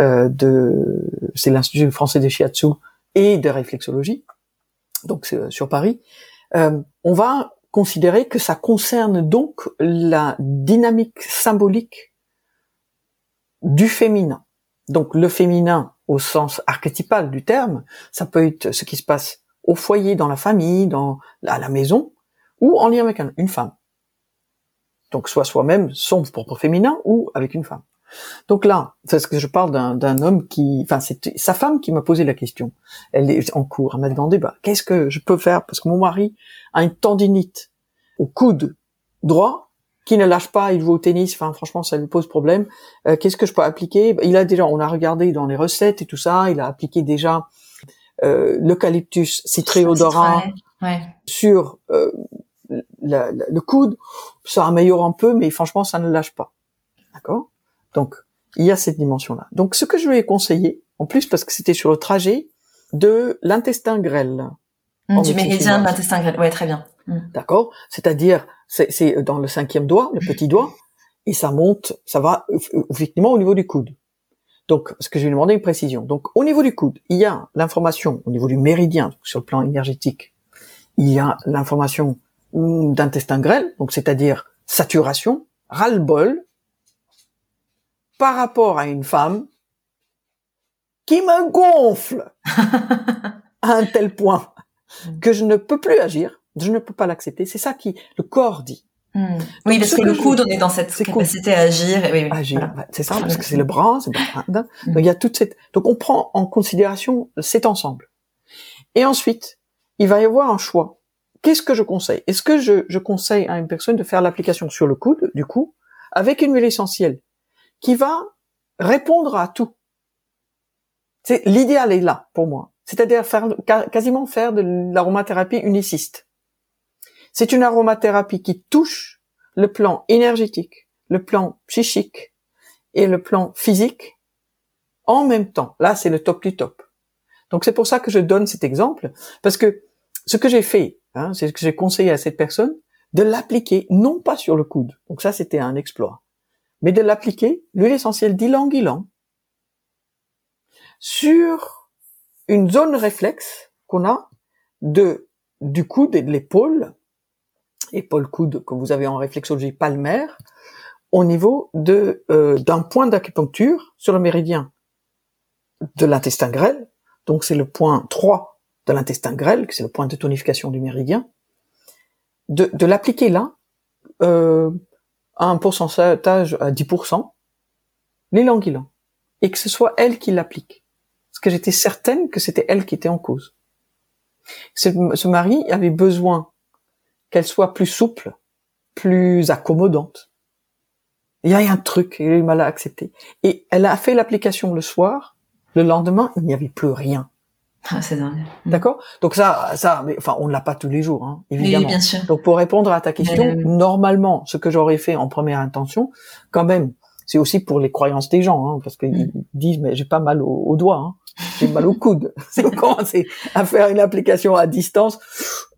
euh, c'est l'institut français de shiatsu et de réflexologie, donc c'est sur Paris. Euh, on va considérer que ça concerne donc la dynamique symbolique du féminin. Donc le féminin au sens archétypal du terme, ça peut être ce qui se passe au foyer, dans la famille, dans à la maison, ou en lien avec une femme. Donc soit soi-même, son propre féminin, ou avec une femme. Donc là, c'est ce que je parle d'un homme qui, enfin, c'est sa femme qui m'a posé la question. Elle est en cours, elle m'a demandé, bah, qu'est-ce que je peux faire? Parce que mon mari a une tendinite au coude droit qui ne lâche pas, il joue au tennis, enfin, franchement, ça lui pose problème. Euh, qu'est-ce que je peux appliquer? Il a déjà, on a regardé dans les recettes et tout ça, il a appliqué déjà euh, l'eucalyptus citréodorat ouais. sur euh, le coude. Ça améliore un peu, mais franchement, ça ne lâche pas. D'accord? Donc, il y a cette dimension-là. Donc, ce que je lui ai conseillé, en plus parce que c'était sur le trajet de l'intestin grêle. Mmh, du méridien de l'intestin grêle, ouais, très bien. Mmh. D'accord C'est-à-dire, c'est dans le cinquième doigt, le petit doigt, et ça monte, ça va effectivement au niveau du coude. Donc, ce que je lui ai demandé une précision. Donc, au niveau du coude, il y a l'information au niveau du méridien, sur le plan énergétique. Il y a l'information d'intestin grêle, donc c'est-à-dire saturation, ras-le-bol, par rapport à une femme qui me gonfle à un tel point que je ne peux plus agir, je ne peux pas l'accepter. C'est ça qui le corps dit. Hmm. Oui, parce que, le coude, on est dans cette capacité à agir. Oui, agir, c'est ça, parce que c'est le bras, c'est hmm. Donc il y a toute cette. Donc on prend en considération cet ensemble. Et ensuite, il va y avoir un choix. Qu'est-ce que je conseille? Est-ce que je, je conseille à une personne de faire l'application sur le coude, du coup, avec une huile essentielle qui va répondre à tout? C'est l'idéal est là pour moi. C'est-à-dire faire quasiment faire de l'aromathérapie uniciste. C'est une aromathérapie qui touche le plan énergétique, le plan psychique et le plan physique en même temps. Là, c'est le top du top. Donc c'est pour ça que je donne cet exemple parce que ce que j'ai fait, hein, c'est ce que j'ai conseillé à cette personne de l'appliquer non pas sur le coude. Donc ça, c'était un exploit mais de l'appliquer, l'huile essentielle d'ylang-ylang, sur une zone réflexe qu'on a de du coude et de l'épaule, épaule-coude que vous avez en réflexologie palmaire, au niveau de euh, d'un point d'acupuncture sur le méridien de l'intestin grêle. Donc c'est le point 3 de l'intestin grêle, c'est le point de tonification du méridien. De, l'appliquer là, euh, un pourcentage à 10%, les langues et que ce soit elle qui l'applique. Parce que j'étais certaine que c'était elle qui était en cause. Ce, mari avait besoin qu'elle soit plus souple, plus accommodante. Il y a un truc, il m'a accepté. Et elle a fait l'application le soir. Le lendemain, il n'y avait plus rien. Ah, c'est dingue. Mm. D'accord? Donc ça, ça, mais enfin, on ne l'a pas tous les jours, hein, évidemment. Oui, bien sûr. Donc pour répondre à ta question, normalement, ce que j'aurais fait en première intention, quand même, c'est aussi pour les croyances des gens, hein, parce qu'ils mm. disent mais j'ai pas mal au, doigt, hein, j'ai mal au coude. c'est commencer à faire une application à distance.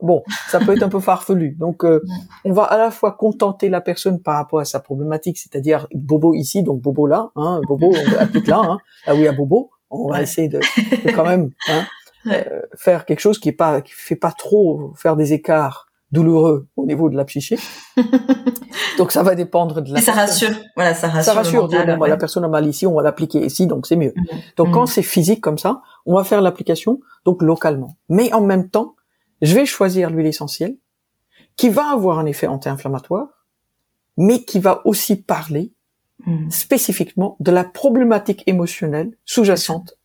Bon, ça peut être un peu farfelu. Donc euh, mm. on va à la fois contenter la personne par rapport à sa problématique, c'est-à-dire Bobo ici, donc Bobo là, hein, Bobo on applique là, hein, là où il y a Bobo on va essayer de, quand même hein, euh, faire quelque chose qui est pas qui fait pas trop faire des écarts douloureux au niveau de la psyché. donc ça va dépendre de la. Et ça rassure, voilà, ça rassure. Ça rassure. bon, la personne a mal ici, on va l'appliquer ici, donc c'est mieux. Mhm. Donc quand mhm. c'est physique comme ça, on va faire l'application donc localement. Mais en même temps, je vais choisir l'huile essentielle qui va avoir un effet anti-inflammatoire, mais qui va aussi parler mhm. spécifiquement de la problématique émotionnelle sous-jacente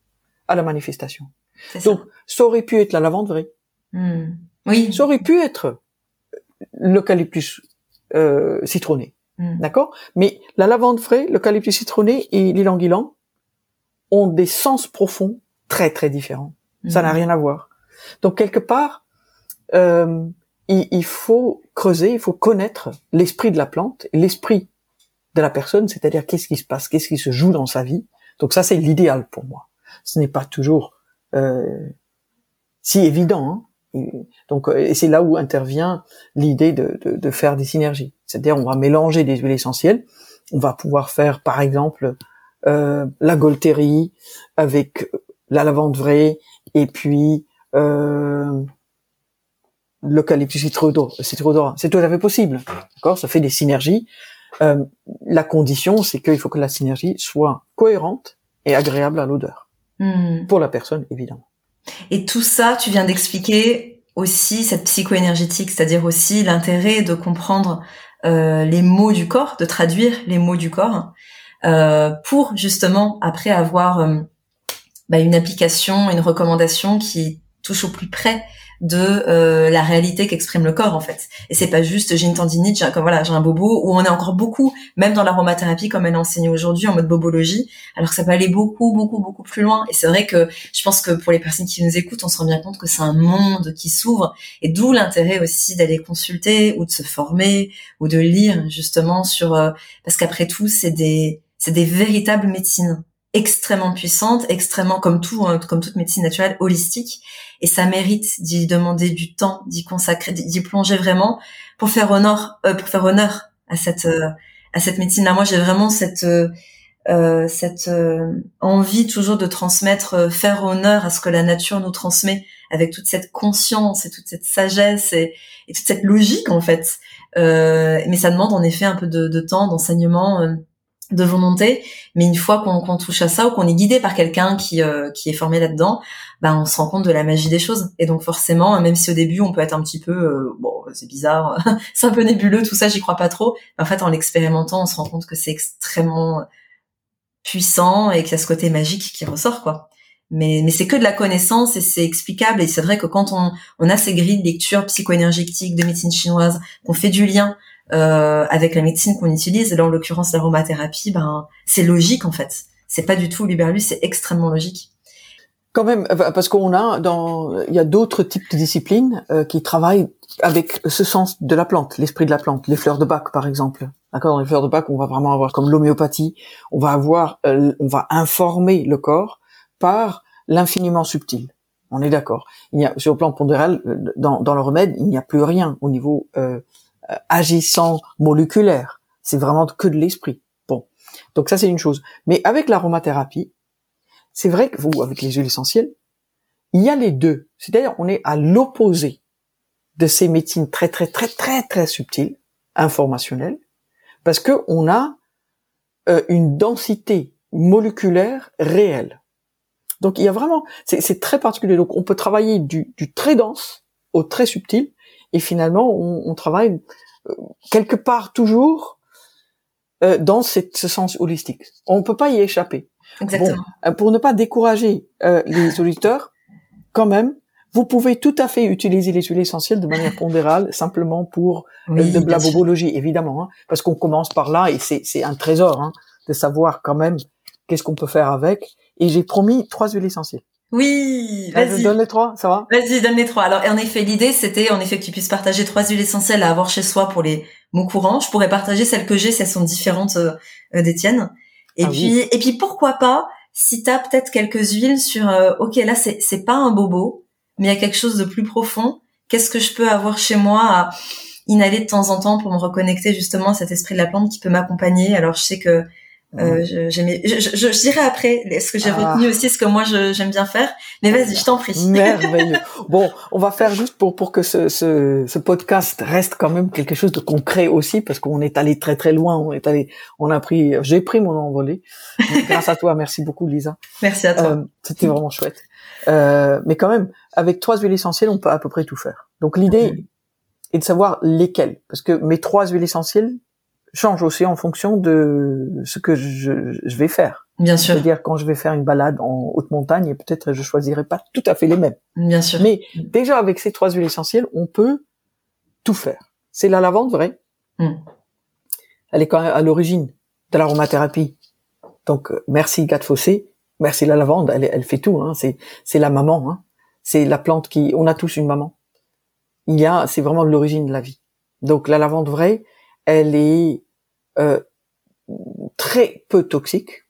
à la manifestation. Donc, ça aurait pu être la lavande vraie. Oui. Ça aurait pu être l'eucalyptus euh, citronné. Hmm. D'accord? Mais la lavande frais, l'eucalyptus citronné et l'ilang ont des sens profonds très très différents. Ça n'a hmm. rien à voir. Donc quelque part, euh, il, il, faut creuser, il faut connaître l'esprit de la plante, l'esprit de la personne, c'est-à-dire qu'est-ce qui se passe, qu'est-ce qui se joue dans sa vie. Donc ça c'est l'idéal pour moi. Ce n'est pas toujours euh, si évident. Hein donc, euh, et c'est là où intervient l'idée de, de, de, faire des synergies. C'est-à-dire, on va mélanger des huiles essentielles. On va pouvoir faire, par exemple, euh, la golterie avec la lavande vraie et puis euh, l'eucalyptus citrodor. C'est tout à fait possible. D'accord? Ça fait des synergies. Euh, la condition, c'est qu'il faut que la synergie soit cohérente et agréable à l'odeur. Hmm. Pour la personne, évidemment. Et tout ça, tu viens d'expliquer aussi cette psycho-énergétique, c'est-à-dire aussi l'intérêt de comprendre euh, les mots du corps, de traduire les mots du corps, euh, pour justement après avoir euh, bah, une application, une recommandation qui touche au plus près de euh, la réalité qu'exprime le corps en fait. Et c'est pas juste j'ai une tendinite, j'ai comme voilà, j'ai un bobo où on est encore beaucoup même dans l'aromathérapie comme elle enseigne aujourd'hui en mode bobologie, alors que ça peut aller beaucoup beaucoup beaucoup plus loin. Et c'est vrai que je pense que pour les personnes qui nous écoutent, on se rend bien compte que c'est un monde qui s'ouvre. Et d'où l'intérêt aussi d'aller consulter ou de se former ou de lire justement sur euh, parce qu'après tout, c'est des c'est des véritables médecines extrêmement puissante, extrêmement comme tout, hein, comme toute médecine naturelle, holistique. Et ça mérite d'y demander du temps, d'y consacrer, d'y plonger vraiment pour faire honneur, euh, pour faire honneur à cette euh, à cette médecine-là. Moi, j'ai vraiment cette euh, cette envie toujours de transmettre, faire honneur à ce que la nature nous transmet, avec toute cette conscience et toute cette sagesse et, toute cette logique en fait. mais ça demande en effet un peu de temps, d'enseignement de volonté, mais une fois qu'on touche à ça ou qu'on est guidé par quelqu'un qui euh, qui est formé là-dedans, bah on se rend compte de la magie des choses. Et donc forcément, même si au début on peut être un petit peu euh, bon, c'est bizarre, c'est un peu nébuleux, tout ça, j'y crois pas trop. En fait, en l'expérimentant, on se rend compte que c'est extrêmement puissant et qu'il y a ce côté magique qui ressort quoi. Mais mais c'est que de la connaissance et c'est explicable et c'est vrai que quand on on a ces grilles de lecture psycho-énergétique de médecine chinoise, qu'on fait du lien euh, avec la médecine qu'on utilise, et là en l'occurrence l'aromathérapie, ben c'est logique en fait. C'est pas du tout l'uberlus, c'est extrêmement logique. Quand même, euh, parce qu'on a dans, il y a d'autres types de disciplines euh, qui travaillent avec ce sens de la plante, l'esprit de la plante, les fleurs de bac par exemple. D'accord, dans les fleurs de bac, on va vraiment avoir comme l'homéopathie, on va avoir, on va informer le corps par l'infiniment subtil. On est d'accord. Il y a sur le plan pondéral, dans, dans le remède, il n'y a plus rien au niveau euh, euh, agissant moléculaire. C'est vraiment que de l'esprit. Bon. Donc ça, c'est une chose. Mais avec l'aromathérapie, c'est vrai que vous, avec les huiles essentielles, il y a les deux. C'est-à-dire, on est à l'opposé de ces médecines très, très, très, très, très subtiles, informationnelles, parce que on a euh, une densité moléculaire réelle. Donc il y a vraiment, c'est très particulier. Donc on peut travailler du, du très dense au très subtil, et finalement on, travaille euh, quelque part toujours euh, dans cette, ce sens holistique. On peut pas y échapper. Exactement. Euh, pour ne pas décourager les auditeurs, quand même, vous pouvez tout à fait utiliser les huiles essentielles de manière pondérale, simplement pour de la bobologie, évidemment, hein, parce qu'on commence par là et c'est un trésor hein, de savoir quand même qu'est-ce qu'on peut faire avec. Et j'ai promis trois huiles essentielles. Oui, vas-y. Donne les trois, ça va Vas-y, donne les trois. Alors, en effet, l'idée, c'était en effet que tu puisses partager trois huiles essentielles à avoir chez soi pour les mots courants. Je pourrais partager celles que j'ai si elles sont différentes euh, euh des tiennes. Et ah puis, et puis pourquoi pas si t'as peut-être quelques huiles sur, euh, ok, là c'est c'est pas un bobo, mais il y a quelque chose de plus profond. Qu'est-ce que je peux avoir chez moi à inhaler de temps en temps pour me reconnecter justement à cet esprit de la plante qui peut m'accompagner? Alors, je sais que Euh, je, je, je, dirais après ce que j'ai ah. retenu aussi, ce que moi j'aime bien faire. Mais vas-y, je t'en prie. Merveilleux. bon, on va faire juste pour pour que ce, ce, ce, podcast reste quand même quelque chose de concret aussi, parce qu'on est allé très très loin. On est allé, on a pris, j'ai pris mon envolée. grâce à toi, merci beaucoup, Lisa. Merci à toi. Euh, C'était vraiment chouette. Euh, mais quand même, avec trois huiles essentielles, on peut à peu près tout faire. Donc l'idée est de savoir lesquelles, parce que mes trois huiles essentielles change aussi en fonction de ce que je, je vais faire. Bien sûr. C'est-à-dire quand je vais faire une balade en haute montagne, peut-être je choisirai pas tout à fait les mêmes. Bien sûr. Mais déjà avec ces trois huiles essentielles, on peut tout faire. C'est la lavande, vrai. Mm. Elle est quand même à l'origine de l'aromathérapie. Donc euh, merci Gat Fossé, merci la lavande, elle, elle fait tout. Hein. C'est c'est la maman. Hein. C'est la plante qui. On a tous une maman. Il y a, c'est vraiment l'origine de la vie. Donc la lavande vraie, elle est euh, très peu toxique.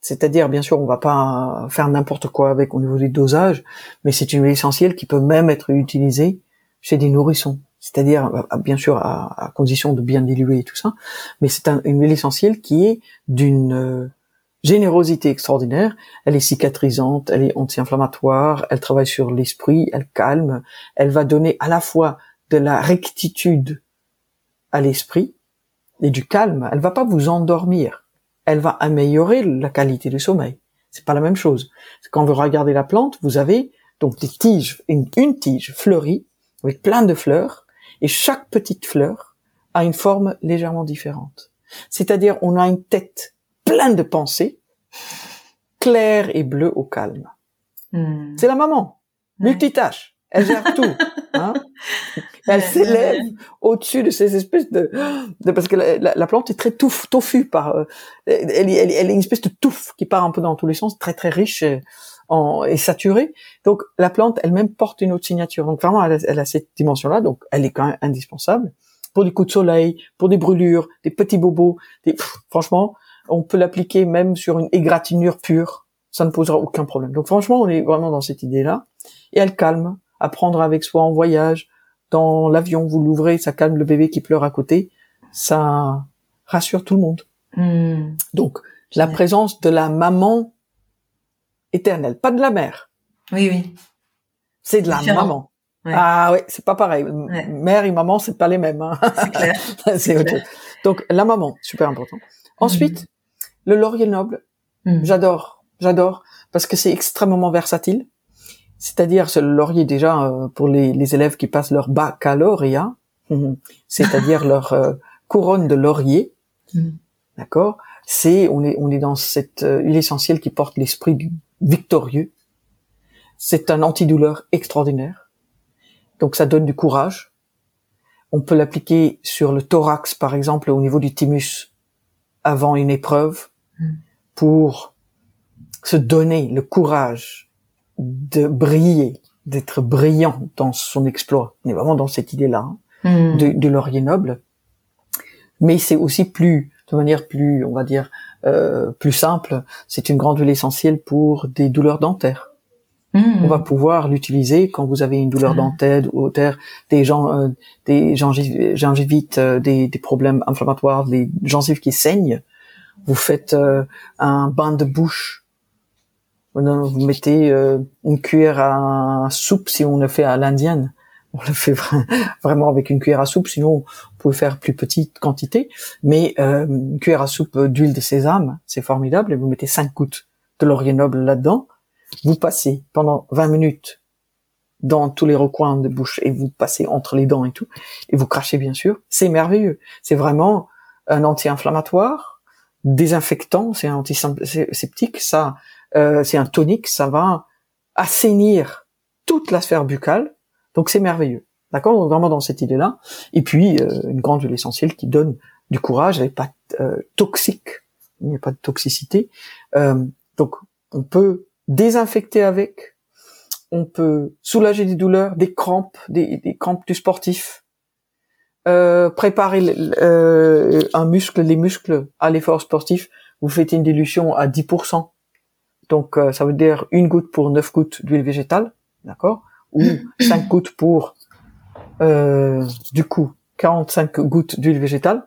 C'est-à-dire, bien sûr, on va pas faire n'importe quoi avec au niveau des dosages, mais c'est une huile essentielle qui peut même être utilisée chez des nourrissons. C'est-à-dire, euh, bien sûr, à, condition de bien diluer et tout ça, mais c'est une huile essentielle qui est d'une euh, générosité extraordinaire. Elle est cicatrisante, elle est anti-inflammatoire, elle travaille sur l'esprit, elle calme, elle va donner à la fois de la rectitude à l'esprit et du calme. Elle va pas vous endormir. Elle va améliorer la qualité du sommeil. C'est pas la même chose. Quand vous regardez la plante, vous avez donc des tiges, une, tige fleurie avec plein de fleurs et chaque petite fleur a une forme légèrement différente. C'est-à-dire, on a une tête pleine de pensées, claire et bleue au calme. Hmm. C'est la maman, multitâche. Elle gère tout. Hein elle s'élève au-dessus de ces espèces de, de parce que la, plante est très touffe, touffu par, euh, elle, elle, elle, est une espèce de touffe qui part un peu dans tous les sens, très très riche et, en, et saturée. Donc la plante elle-même porte une autre signature. Donc vraiment, elle a, cette dimension-là, donc elle est quand même indispensable pour des coups de soleil, pour des brûlures, des petits bobos. Des, franchement, on peut l'appliquer même sur une égratignure pure, ça ne posera aucun problème. Donc franchement, on est vraiment dans cette idée-là. Et elle calme, à prendre avec soi en voyage, dans l'avion, vous l'ouvrez, ça calme le bébé qui pleure à côté, ça rassure tout le monde. Hmm. Donc, la présence de la maman éternelle, pas de la mère. Oui, oui. C'est de la maman. Ah oui, c'est pas pareil. Mère et maman, c'est pas les mêmes. Hein. C'est clair. Donc la maman, super important. Ensuite, hmm. le laurier noble, hmm. j'adore, j'adore parce que c'est extrêmement versatile c'est-à-dire c'est le laurier déjà euh, pour les, les, élèves qui passent leur baccalauréat, c'est-à-dire leur euh, couronne de laurier, mm. d'accord C'est on est on est dans cette euh, huile essentielle qui porte l'esprit victorieux. C'est un antidouleur extraordinaire, donc ça donne du courage. On peut l'appliquer sur le thorax par exemple au niveau du thymus avant une épreuve mm. pour se donner le courage de briller, d'être brillant dans son exploit. On est vraiment dans cette idée-là hein, hmm. de, de, laurier noble. Mais c'est aussi plus, de manière plus, on va dire, euh, plus simple, c'est une grande huile essentielle pour des douleurs dentaires. Hmm. On va pouvoir l'utiliser quand vous avez une douleur hmm. dentaire ou des gens, euh, des gingivites, euh, des, des, problèmes inflammatoires, des gencives qui saignent. Vous faites euh, un bain de bouche vous mettez euh, une cuillère à soupe si on le fait à l'indienne. On le fait vraiment avec une cuillère à soupe, sinon vous pouvez faire plus petite quantité. Mais euh, une cuillère à soupe d'huile de sésame, c'est formidable. Et vous mettez cinq gouttes de laurier noble là-dedans. Vous passez pendant 20 minutes dans tous les recoins de bouche et vous passez entre les dents et tout. Et vous crachez bien sûr. C'est merveilleux. C'est vraiment un anti-inflammatoire, désinfectant, c'est antiseptique. Ça, euh, c'est un tonique, ça va assainir toute la sphère buccale, donc c'est merveilleux. D'accord? Vraiment dans cette idée-là. Et puis, euh, une grande huile essentielle qui donne du courage, elle n'est pas euh, toxique, il n'y a pas de toxicité. donc, on peut désinfecter avec, on peut soulager des douleurs, des crampes, des, des crampes du sportif, préparer un muscle, les muscles à l'effort sportif, vous faites une dilution à 10%, donc euh, ça veut dire une goutte pour neuf gouttes d'huile végétale, d'accord? Ou cinq gouttes pour euh, du coup 45 gouttes d'huile végétale,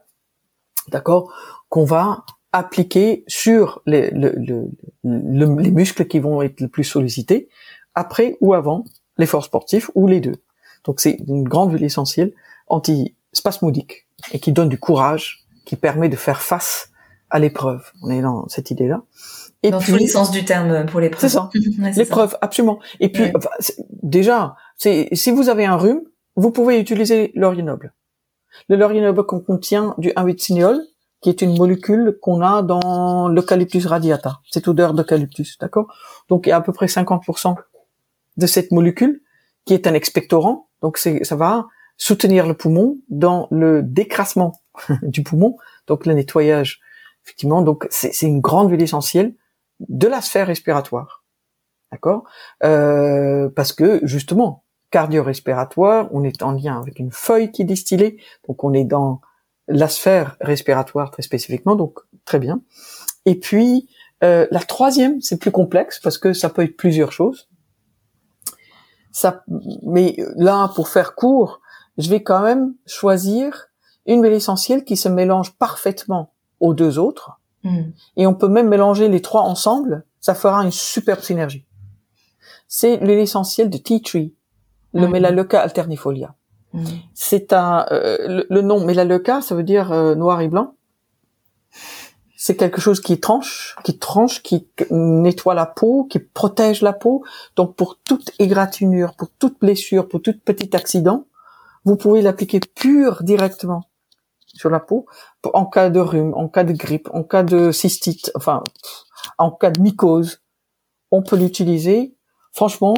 d'accord? Qu'on va appliqué sur les, le, le, les muscles qui vont être le plus sollicités, après ou avant l'effort sportif, ou les deux. Donc c'est une grande huile essentielle anti-spasmodique et qui donne du courage, qui permet de faire face à l'épreuve. On est dans cette idée-là. Et dans puis, tous les sens du terme pour l'épreuve. C'est ça. l'épreuve, absolument. Et puis, déjà, c'est si vous avez un rhume, vous pouvez utiliser laurier noble. Le laurier noble contient du 1,8-cinéole, qui est une molécule qu'on a dans l'eucalyptus radiata, cette odeur d'eucalyptus, d'accord? Donc il y a à peu près 50% de cette molécule qui est un expectorant, donc ça va soutenir le poumon dans le décrassement du poumon, donc le nettoyage. Effectivement, donc c'est une grande huile essentielle de la sphère respiratoire, d'accord? Euh, Parce que justement, cardio-respiratoire, on est en lien avec une feuille qui est distillée, donc on est dans la sphère respiratoire très spécifiquement, donc très bien. Et puis euh, la troisième, c'est plus complexe parce que ça peut être plusieurs choses. Ça, mais là, pour faire court, je vais quand même choisir une huile essentielle qui se mélange parfaitement aux deux autres. Hmm. Et on peut même mélanger les trois ensemble, ça fera une superbe synergie. C'est l'huile essentielle de tea tree, le mmh. Melaleuca alternifolia. Mmh. C'est un euh, le, nom Melaleuca, ça veut dire euh, noir et blanc. C'est quelque chose qui tranche, qui tranche, qui nettoie la peau, qui protège la peau. Donc pour toute égratignure, pour toute blessure, pour tout petit accident, vous pouvez l'appliquer pur directement sur la peau en cas de rhume, en cas de grippe, en cas de cystite, enfin en cas de mycose. On peut l'utiliser. Franchement,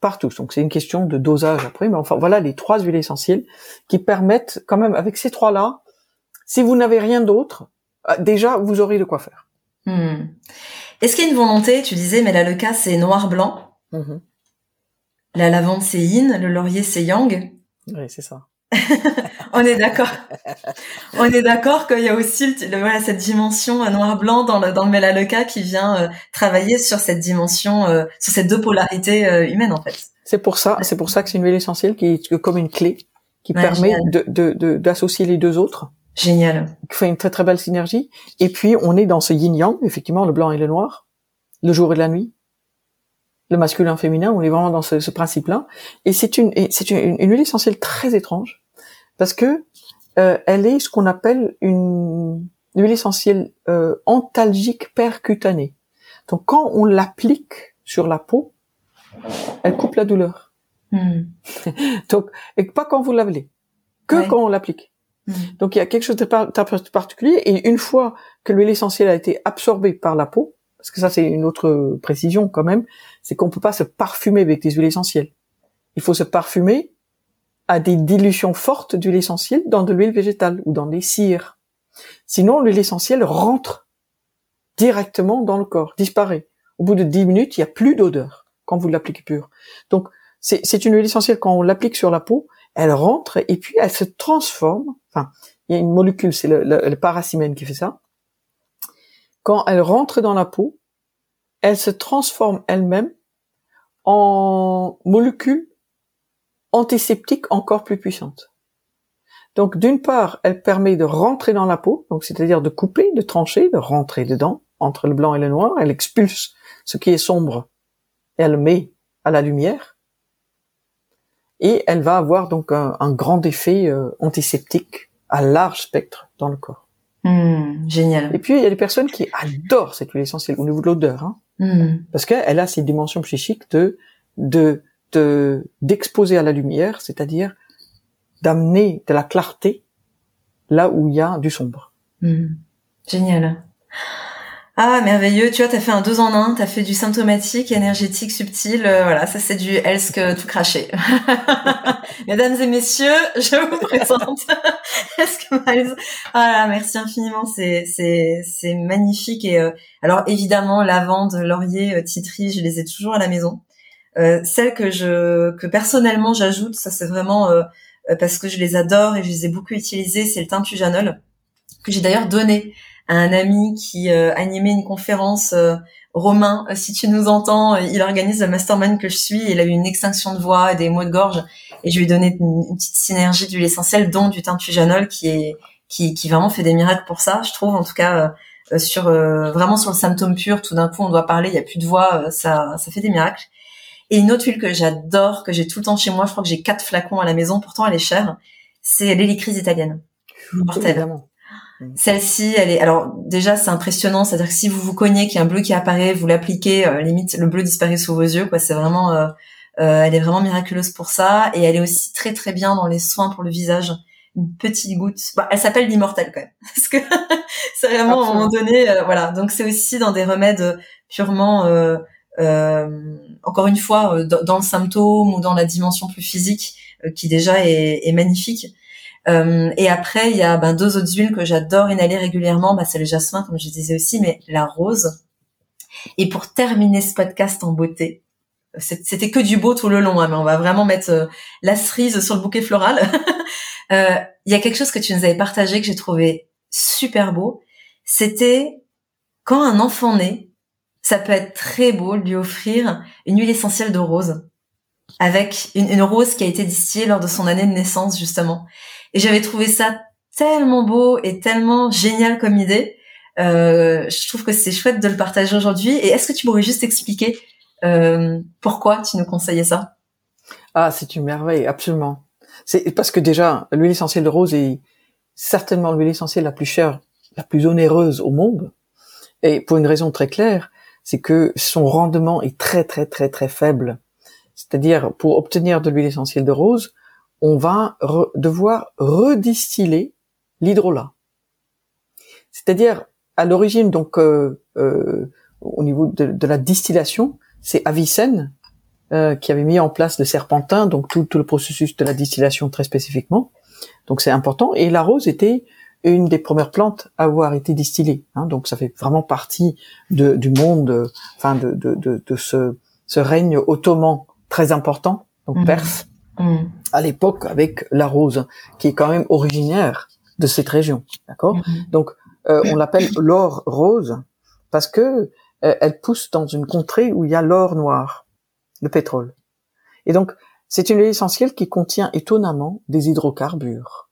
partout. Donc c'est une question de dosage après, mais enfin voilà les trois huiles essentielles qui permettent quand même avec ces trois-là, si vous n'avez rien d'autre, euh, déjà vous aurez de quoi faire. Hmm. Est-ce qu'il y a une volonté Tu disais, mais là le cas c'est noir-blanc. Mm-hmm. La lavande c'est yin, le laurier c'est yang? Oui, c'est ça. On est d'accord. on est d'accord qu'il y a aussi voilà, cette dimension noir-blanc dans le, dans le Melaleuca qui vient euh, travailler sur cette dimension, euh, sur ces deux polarités euh, humaines en fait. C'est pour ça, c'est pour ça que c'est une huile essentielle qui est comme une clé qui permet de, d'associer les deux autres. Génial. Qui fait une très très belle synergie. Et puis on est dans ce yin-yang, effectivement, le blanc et le noir, le jour et la nuit, le masculin féminin, on est vraiment dans ce, principe-là. Et c'est une, c'est une, huile essentielle très étrange parce que euh, elle est ce qu'on appelle une, huile essentielle euh, antalgique percutanée. Donc quand on l'applique sur la peau, elle coupe la douleur. Hmm. Donc et pas quand vous l'avez, que quand on l'applique. Hmm. Donc il y a quelque chose de particulier et une fois que l'huile essentielle a été absorbée par la peau, parce que ça c'est une autre précision quand même, c'est qu'on peut pas se parfumer avec des huiles essentielles. Il faut se parfumer à des dilutions fortes d'huile essentielle dans de l'huile végétale ou dans des cires. Sinon, l'huile essentielle rentre directement dans le corps, disparaît. Au bout de 10 minutes, il n'y a plus d'odeur quand vous l'appliquez pure. Donc, c'est une huile essentielle quand on l'applique sur la peau, elle rentre et puis elle se transforme. Enfin, il y a une molécule, c'est le, le, le paracimène qui fait ça. Quand elle rentre dans la peau, elle se transforme elle-même en molécule antiseptique encore plus puissante. Donc d'une part, elle permet de rentrer dans la peau, donc c'est-à-dire de couper, de trancher, de rentrer dedans, entre le blanc et le noir, elle expulse ce qui est sombre et elle met à la lumière. Et elle va avoir donc un, grand effet euh, antiseptique à large spectre dans le corps. Hmm, génial. Et puis il y a des personnes qui adorent cette huile essentielle au niveau de l'odeur. Hein. Hmm. Parce qu'elle a cette dimension psychique de de d'exposer à la lumière, c'est-à-dire d'amener de la clarté là où il y a du sombre. Hmm. Génial. Ah, merveilleux. Tu vois, t'as fait un deux en un. T'as fait du symptomatique, énergétique, subtil. Euh, voilà, ça c'est du Elsk tout craché. Mesdames et messieurs, je vous présente Elsk Miles. Ah merci infiniment. C'est c'est c'est magnifique. Et euh, alors évidemment, lavande, laurier, euh, titri, je les ai toujours à la maison. Euh, celles que je que personnellement j'ajoute, ça c'est vraiment parce que je les adore et je les ai beaucoup utilisées. C'est le teintujanol que j'ai d'ailleurs donné un ami qui euh, animait une conférence. Euh, Romain, euh, si tu nous entends, il organise le mastermind que je suis. Il a eu une extinction de voix et des maux de gorge, et je lui ai donné une, petite synergie d'huile essentielle, dont du teintujanol, qui est qui, qui vraiment fait des miracles pour ça. Je trouve, en tout cas, sur vraiment sur le symptôme pur. Tout d'un coup, on doit parler, il y a plus de voix, ça ça fait des miracles. Et une autre huile que j'adore, que j'ai tout le temps chez moi, je crois que j'ai quatre flacons à la maison, pourtant elle est chère, c'est l'hélicrise italienne. Mortelle. Celle-ci, elle est. Alors déjà, c'est impressionnant. C'est-à-dire que si vous vous cognez qu'il y a un bleu qui apparaît, vous l'appliquez, euh, limite le bleu disparaît sous vos yeux. Quoi, c'est vraiment. Euh, euh, elle est vraiment miraculeuse pour ça, et elle est aussi très très bien dans les soins pour le visage. Une petite goutte. Bah, elle s'appelle l'immortelle quand même, parce que c'est vraiment à un moment donné, voilà. Donc c'est aussi dans des remèdes purement, encore une fois, dans, le symptôme ou dans la dimension plus physique, qui déjà est, est magnifique. Euh, et après, il y a ben, deux autres huiles que j'adore inhaler régulièrement. Bah, c'est le jasmin, comme je disais aussi, mais la rose. Et pour terminer ce podcast en beauté, c'était que du beau tout le long, hein, mais on va vraiment mettre euh, la cerise sur le bouquet floral. euh, il y a quelque chose que tu nous avais partagé que j'ai trouvé super beau. C'était quand un enfant naît, ça peut être très beau de lui offrir une huile essentielle de rose avec une, rose qui a été distillée lors de son année de naissance justement. Et j'avais trouvé ça tellement beau et tellement génial comme idée. Euh, je trouve que c'est chouette de le partager aujourd'hui. Et est-ce que tu pourrais juste expliquer euh, pourquoi tu nous conseillais ça? Ah, c'est une merveille, absolument. C'est parce que déjà, l'huile essentielle de rose est certainement l'huile essentielle la plus chère, la plus onéreuse au monde. Et pour une raison très claire, c'est que son rendement est très très très très faible. C'est-à-dire, pour obtenir de l'huile essentielle de rose, on va devoir redistiller l'hydrolat. C'est-à-dire, à l'origine, donc euh, euh, au niveau de, la distillation, c'est Avicenne euh, qui avait mis en place le serpentin, donc tout, le processus de la distillation très spécifiquement. Donc c'est important. Et la rose était une des premières plantes à avoir été distillée. Hein. donc ça fait vraiment partie du monde, enfin de, de, ce, ce, règne ottoman très important, donc mmh. perse, mmh. À l'époque avec la rose, qui est quand même originaire de cette région, d'accord? Mmh. Donc euh, on l'appelle l'or rose parce que euh, elle pousse dans une contrée où il y a l'or noir, le pétrole. Et donc c'est une huile essentielle qui contient étonnamment des hydrocarbures.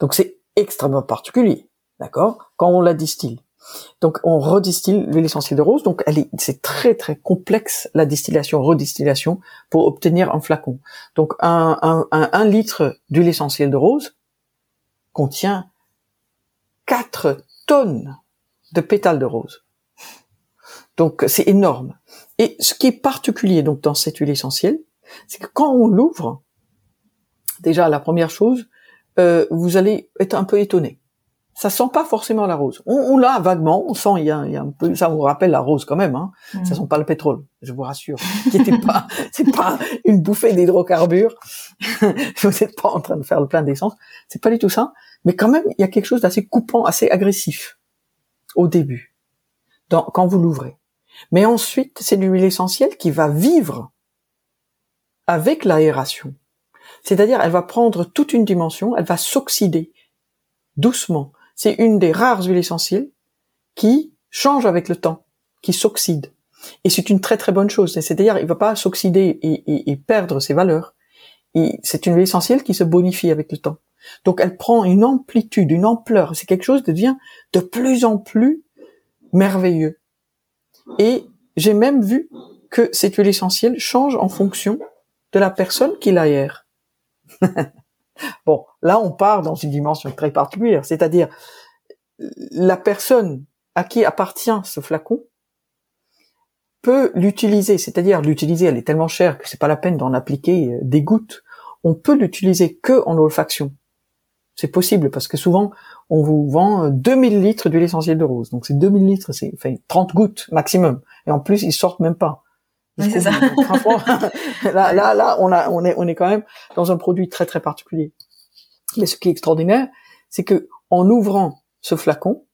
Donc c'est extrêmement particulier, d'accord? Quand on la distille. Donc on redistille l'huile essentielle de rose. Donc c'est très très complexe la distillation, redistillation pour obtenir un flacon. Donc un, litre d'huile essentielle de rose contient 4 tonnes de pétales de rose. Donc c'est énorme. Et ce qui est particulier donc dans cette huile essentielle, c'est que quand on l'ouvre, déjà la première chose, euh, vous allez être un peu étonné ça sent pas forcément la rose. On, on l'a vaguement, on sent il y, a, il y a, un peu, ça vous rappelle la rose quand même. Hein. Mm. Ça sent pas le pétrole, je vous rassure. pas, c'est pas une bouffée d'hydrocarbures. vous n'êtes pas en train de faire le plein d'essence. C'est pas du tout ça. Mais quand même, il y a quelque chose d'assez coupant, assez agressif au début, dans, quand vous l'ouvrez. Mais ensuite, c'est l'huile essentielle qui va vivre avec l'aération. C'est-à-dire, elle va prendre toute une dimension, elle va s'oxyder doucement c'est une des rares huiles essentielles qui change avec le temps, qui s'oxyde. Et c'est une très très bonne chose. C'est-à-dire, il va pas s'oxyder et, perdre ses valeurs. C'est une huile essentielle qui se bonifie avec le temps. Donc, elle prend une amplitude, une ampleur. C'est quelque chose qui devient de plus en plus merveilleux. Et j'ai même vu que cette huile essentielle change en fonction de la personne qui l'aère. Bon, là, on part dans une dimension très particulière, c'est-à-dire la personne à qui appartient ce flacon peut l'utiliser, c'est-à-dire l'utiliser, elle est tellement chère que c'est pas la peine d'en appliquer euh, des gouttes. On peut l'utiliser que en olfaction. C'est possible parce que souvent on vous vend 2000 litres d'huile essentielle de rose. Donc c'est 2000 litres, c'est enfin 30 gouttes maximum. Et en plus ils sortent même pas. c'est ça. là, là, là, on a, on est, on est quand même dans un produit très, très particulier. Mais ce qui est extraordinaire, c'est que en ouvrant ce flacon,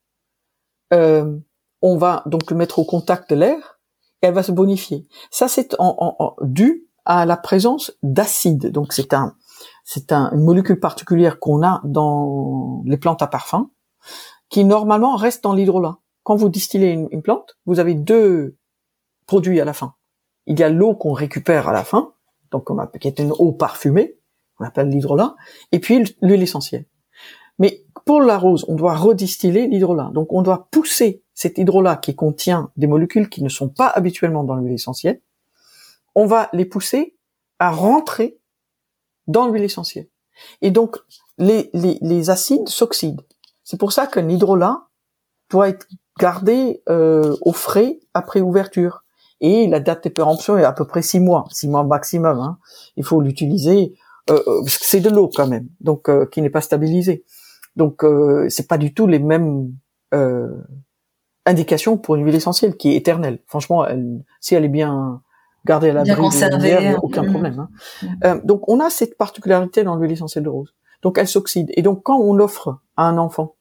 euh, on va donc le mettre au contact de l'air et elle va se bonifier. Ça, c'est en, en, dû à la présence d'acide. Donc, c'est un, c'est un, une molécule particulière qu'on a dans les plantes à parfum, qui normalement reste dans l'hydrolat. Quand vous distillez une, une plante, vous avez deux produits à la fin il y a l'eau qu'on récupère à la fin, donc on qui est une eau parfumée, on appelle l'hydrolat, et puis l'huile essentielle. Mais pour la rose, on doit redistiller l'hydrolat. Donc on doit pousser cet hydrolat qui contient des molécules qui ne sont pas habituellement dans l'huile essentielle. On va les pousser à rentrer dans l'huile essentielle. Et donc les, acides s'oxydent. C'est pour ça qu'un hydrolat doit être gardé euh, au frais après ouverture. Et la date de péremption est à peu près six mois, six mois maximum. Hein. Il faut l'utiliser parce que c'est de l'eau quand même, donc euh, qui n'est pas stabilisée. Donc euh, c'est pas du tout les mêmes indications pour une huile essentielle qui est éternelle. Franchement, elle, si elle est bien gardée à l'abri de il a aucun mm. problème. Hein. Mm. donc on a cette particularité dans l'huile essentielle de rose. Donc elle s'oxyde. Et donc quand on l'offre à un enfant,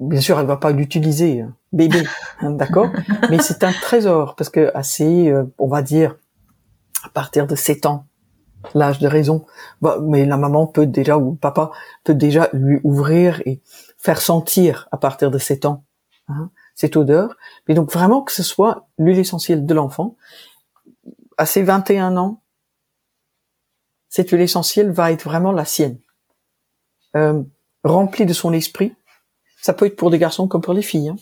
bien sûr elle va pas l'utiliser, bébé, hein, d'accord, mais c'est un trésor parce que assez, on va dire, à partir de 7 ans, l'âge de raison. Bah, mais la maman peut déjà ou papa peut déjà lui ouvrir et faire sentir à partir de 7 ans hein, cette odeur. Mais donc vraiment que ce soit l'huile essentielle de l'enfant. À ses 21 ans, cette huile essentielle va être vraiment la sienne, euh, remplie de son esprit. Ça peut être pour des garçons comme pour les filles. Hein.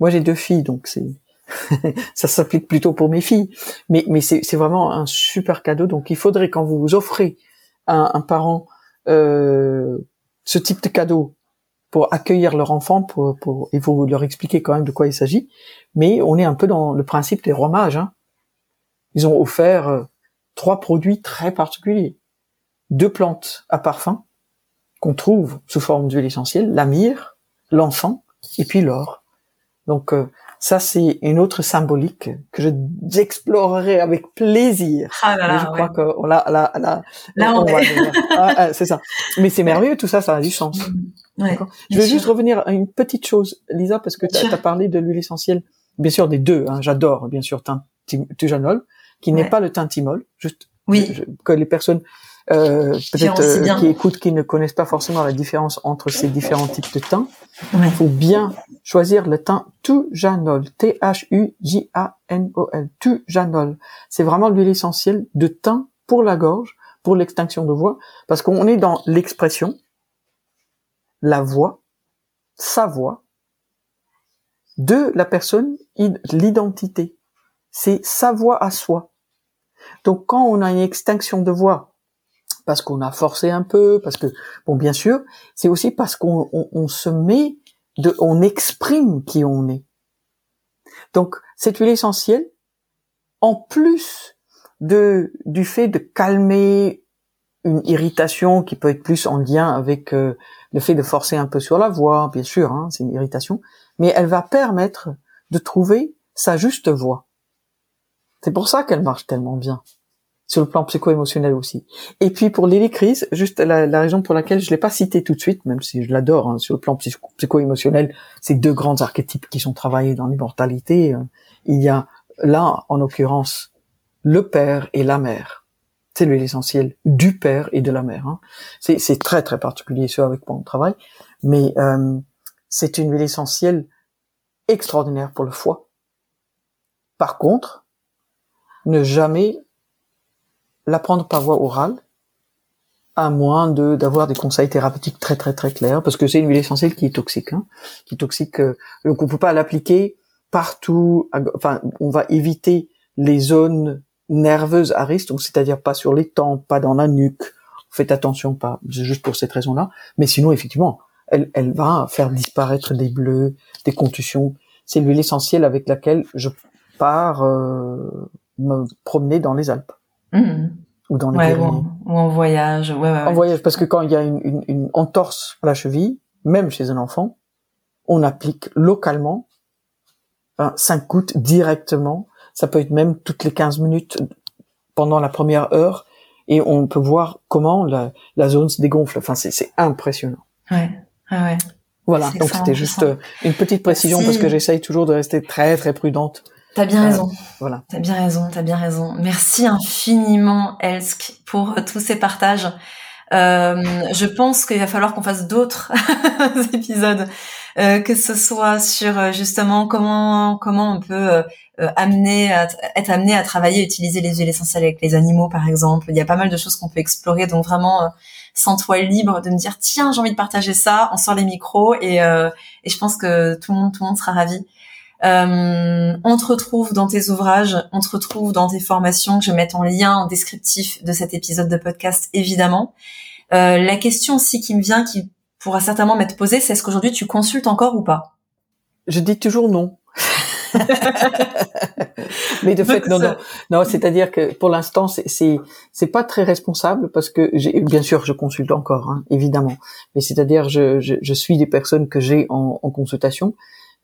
Moi j'ai deux filles, donc c'est ça s'applique plutôt pour mes filles, mais, mais c'est vraiment un super cadeau. Donc il faudrait quand vous vous offrez à un parent euh, ce type de cadeau pour accueillir leur enfant, pour, pour, il faut leur expliquer quand même de quoi il s'agit. Mais on est un peu dans le principe des rois mages. Hein. Ils ont offert euh, trois produits très particuliers. Deux plantes à parfum qu'on trouve sous forme d'huile essentielle, la myrrhe, l'encens et puis l'or. Donc euh, ça, c'est une autre symbolique que je j'explorerai avec plaisir. Ah là là, je crois que là, là, là, là on, est. Ah, ah, c'est ça. Mais c'est merveilleux, tout ça, ça a du sens. Mm. Ouais, je veux juste revenir à une petite chose, Lisa, parce que tu as, parlé de l'huile essentielle, bien sûr des deux. Hein, J'adore, bien sûr, tujanol, qui n'est pas le tintimol, juste oui. que les personnes euh, peut-être euh, qui écoutent, qui ne connaissent pas forcément la différence entre ces différents types de thym. Il faut bien choisir le thym Tujanol, T-H-U-J-A-N-O-L, Tujanol. C'est vraiment l'huile essentielle de thym pour la gorge, pour l'extinction de voix, parce qu'on est dans l'expression, la voix, sa voix, de la personne, l'identité. C'est sa voix à soi. Donc quand on a une extinction de voix, parce qu'on a forcé un peu, parce que bon, bien sûr, c'est aussi parce qu'on on, se met, de, on exprime qui on est. Donc cette huile essentielle, en plus de du fait de calmer une irritation qui peut être plus en lien avec euh, le fait de forcer un peu sur la voix, bien sûr, hein, c'est une irritation, mais elle va permettre de trouver sa juste voix. C'est pour ça qu'elle marche tellement bien sur le plan psycho-émotionnel aussi. Et puis pour l'hélicrise, juste la, raison pour laquelle je l'ai pas cité tout de suite, même si je l'adore hein, sur le plan psycho-émotionnel, c'est deux grands archétypes qui sont travaillés dans l'immortalité. Euh, il y a là, en l'occurrence, le père et la mère. C'est l'essentiel du père et de la mère. Hein. C'est très très particulier ce avec quoi on travaille, mais euh, c'est une huile essentielle extraordinaire pour le foie. Par contre, ne jamais la prendre par voie orale, à moins de d'avoir des conseils thérapeutiques très très très clairs, parce que c'est une huile essentielle qui est toxique, hein, qui est toxique. Euh, donc on peut pas l'appliquer partout. Enfin, on va éviter les zones nerveuses à risque, donc c'est-à-dire pas sur les tempes, pas dans la nuque. Faites attention, pas juste pour cette raison-là. Mais sinon, effectivement, elle, elle va faire disparaître des bleus, des contusions. C'est l'huile essentielle avec laquelle je pars euh, me promener dans les Alpes. Mmh. Ou dans les ouais, ou, en, voyage. Ouais, ouais, en voyage, parce que quand il y a une, une, une, entorse à la cheville, même chez un enfant, on applique localement hein, 5 gouttes directement. Ça peut être même toutes les 15 minutes pendant la première heure et on peut voir comment la, la zone se dégonfle. Enfin, c'est impressionnant. Ouais, ah ouais. Voilà, donc c'était juste euh, une petite précision parce que j'essaye toujours de rester très très prudente T'as bien raison. Voilà. T'as bien raison, t'as bien raison. Merci infiniment, Elsk, pour euh, tous ces partages. Euh, je pense qu'il va falloir qu'on fasse d'autres épisodes que ce soit sur justement comment comment on peut amener à, être amené à travailler, utiliser les huiles essentielles avec les animaux, par exemple. Il y a pas mal de choses qu'on peut explorer, donc vraiment sens-toi libre de me dire tiens j'ai envie de partager ça, on sort les micros et, et je pense que tout le monde tout le monde sera ravi. Euh, on te retrouve dans tes ouvrages, on te retrouve dans tes formations que je mets en lien en descriptif de cet épisode de podcast, évidemment. Euh, la question aussi qui me vient, qui pourra certainement m'être posée, c'est est-ce qu'aujourd'hui tu consultes encore ou pas? Je dis toujours non. mais de fait non non non c'est-à-dire que pour l'instant c'est c'est c'est pas très responsable parce que j'ai bien sûr je consulte encore hein, évidemment mais c'est-à-dire je, je, je suis des personnes que j'ai en, en consultation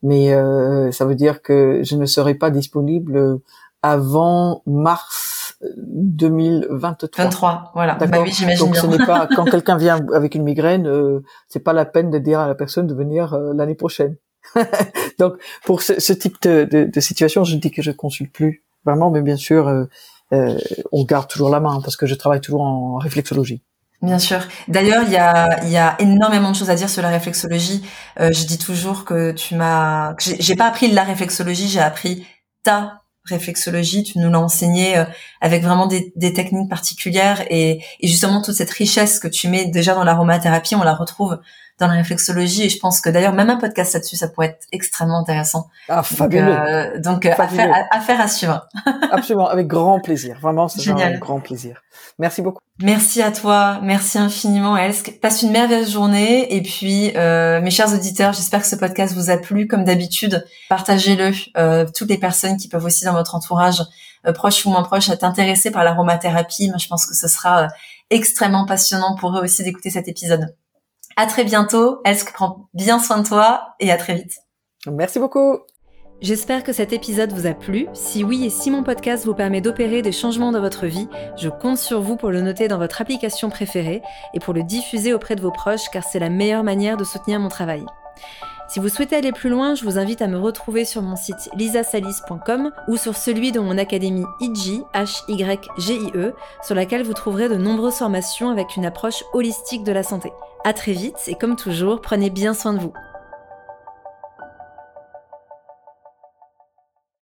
mais euh, ça veut dire que je ne serai pas disponible avant mars 2023. 23, voilà. Bah oui, j'imagine Donc ce n'est pas quand quelqu'un vient avec une migraine, euh, c'est pas la peine de dire à la personne de venir euh, l'année prochaine. Donc pour ce, ce type de, de, de, situation, je dis que je consulte plus vraiment, mais bien sûr, euh, euh, on garde toujours la main parce que je travaille toujours en réflexologie. Bien sûr. D'ailleurs, il y a, y a énormément de choses à dire sur la réflexologie. Euh, je dis toujours que tu m'as, j'ai pas appris la réflexologie, j'ai appris ta réflexologie. Tu nous l'as enseigné euh, avec vraiment des, des techniques particulières et, et, justement toute cette richesse que tu mets déjà dans l'aromathérapie, on la retrouve dans la réflexologie et je pense que d'ailleurs même un podcast là-dessus ça pourrait être extrêmement intéressant. Ah fabuleux. Donc, euh, affaire, à, à, suivre. Absolument, avec grand plaisir. Vraiment, c'est un grand plaisir. Merci beaucoup. Merci à toi, merci infiniment Elsk. Passe une merveilleuse journée et puis euh, mes chers auditeurs, j'espère que ce podcast vous a plu comme d'habitude. Partagez-le. Euh, toutes les personnes qui peuvent aussi dans votre entourage, euh, proche ou moins proche, être intéressées par l'aromathérapie, moi je pense que ce sera euh, extrêmement passionnant pour eux aussi d'écouter cet épisode. À très bientôt. Elsk prend bien soin de toi et à très vite. Merci beaucoup. J'espère que cet épisode vous a plu. Si oui et si mon podcast vous permet d'opérer des changements dans votre vie, je compte sur vous pour le noter dans votre application préférée et pour le diffuser auprès de vos proches car c'est la meilleure manière de soutenir mon travail. Si vous souhaitez aller plus loin, je vous invite à me retrouver sur mon site lisasalis.com ou sur celui de mon académie IG, H-Y-G-I-E, sur laquelle vous trouverez de nombreuses formations avec une approche holistique de la santé. À très vite et comme toujours, prenez bien soin de vous.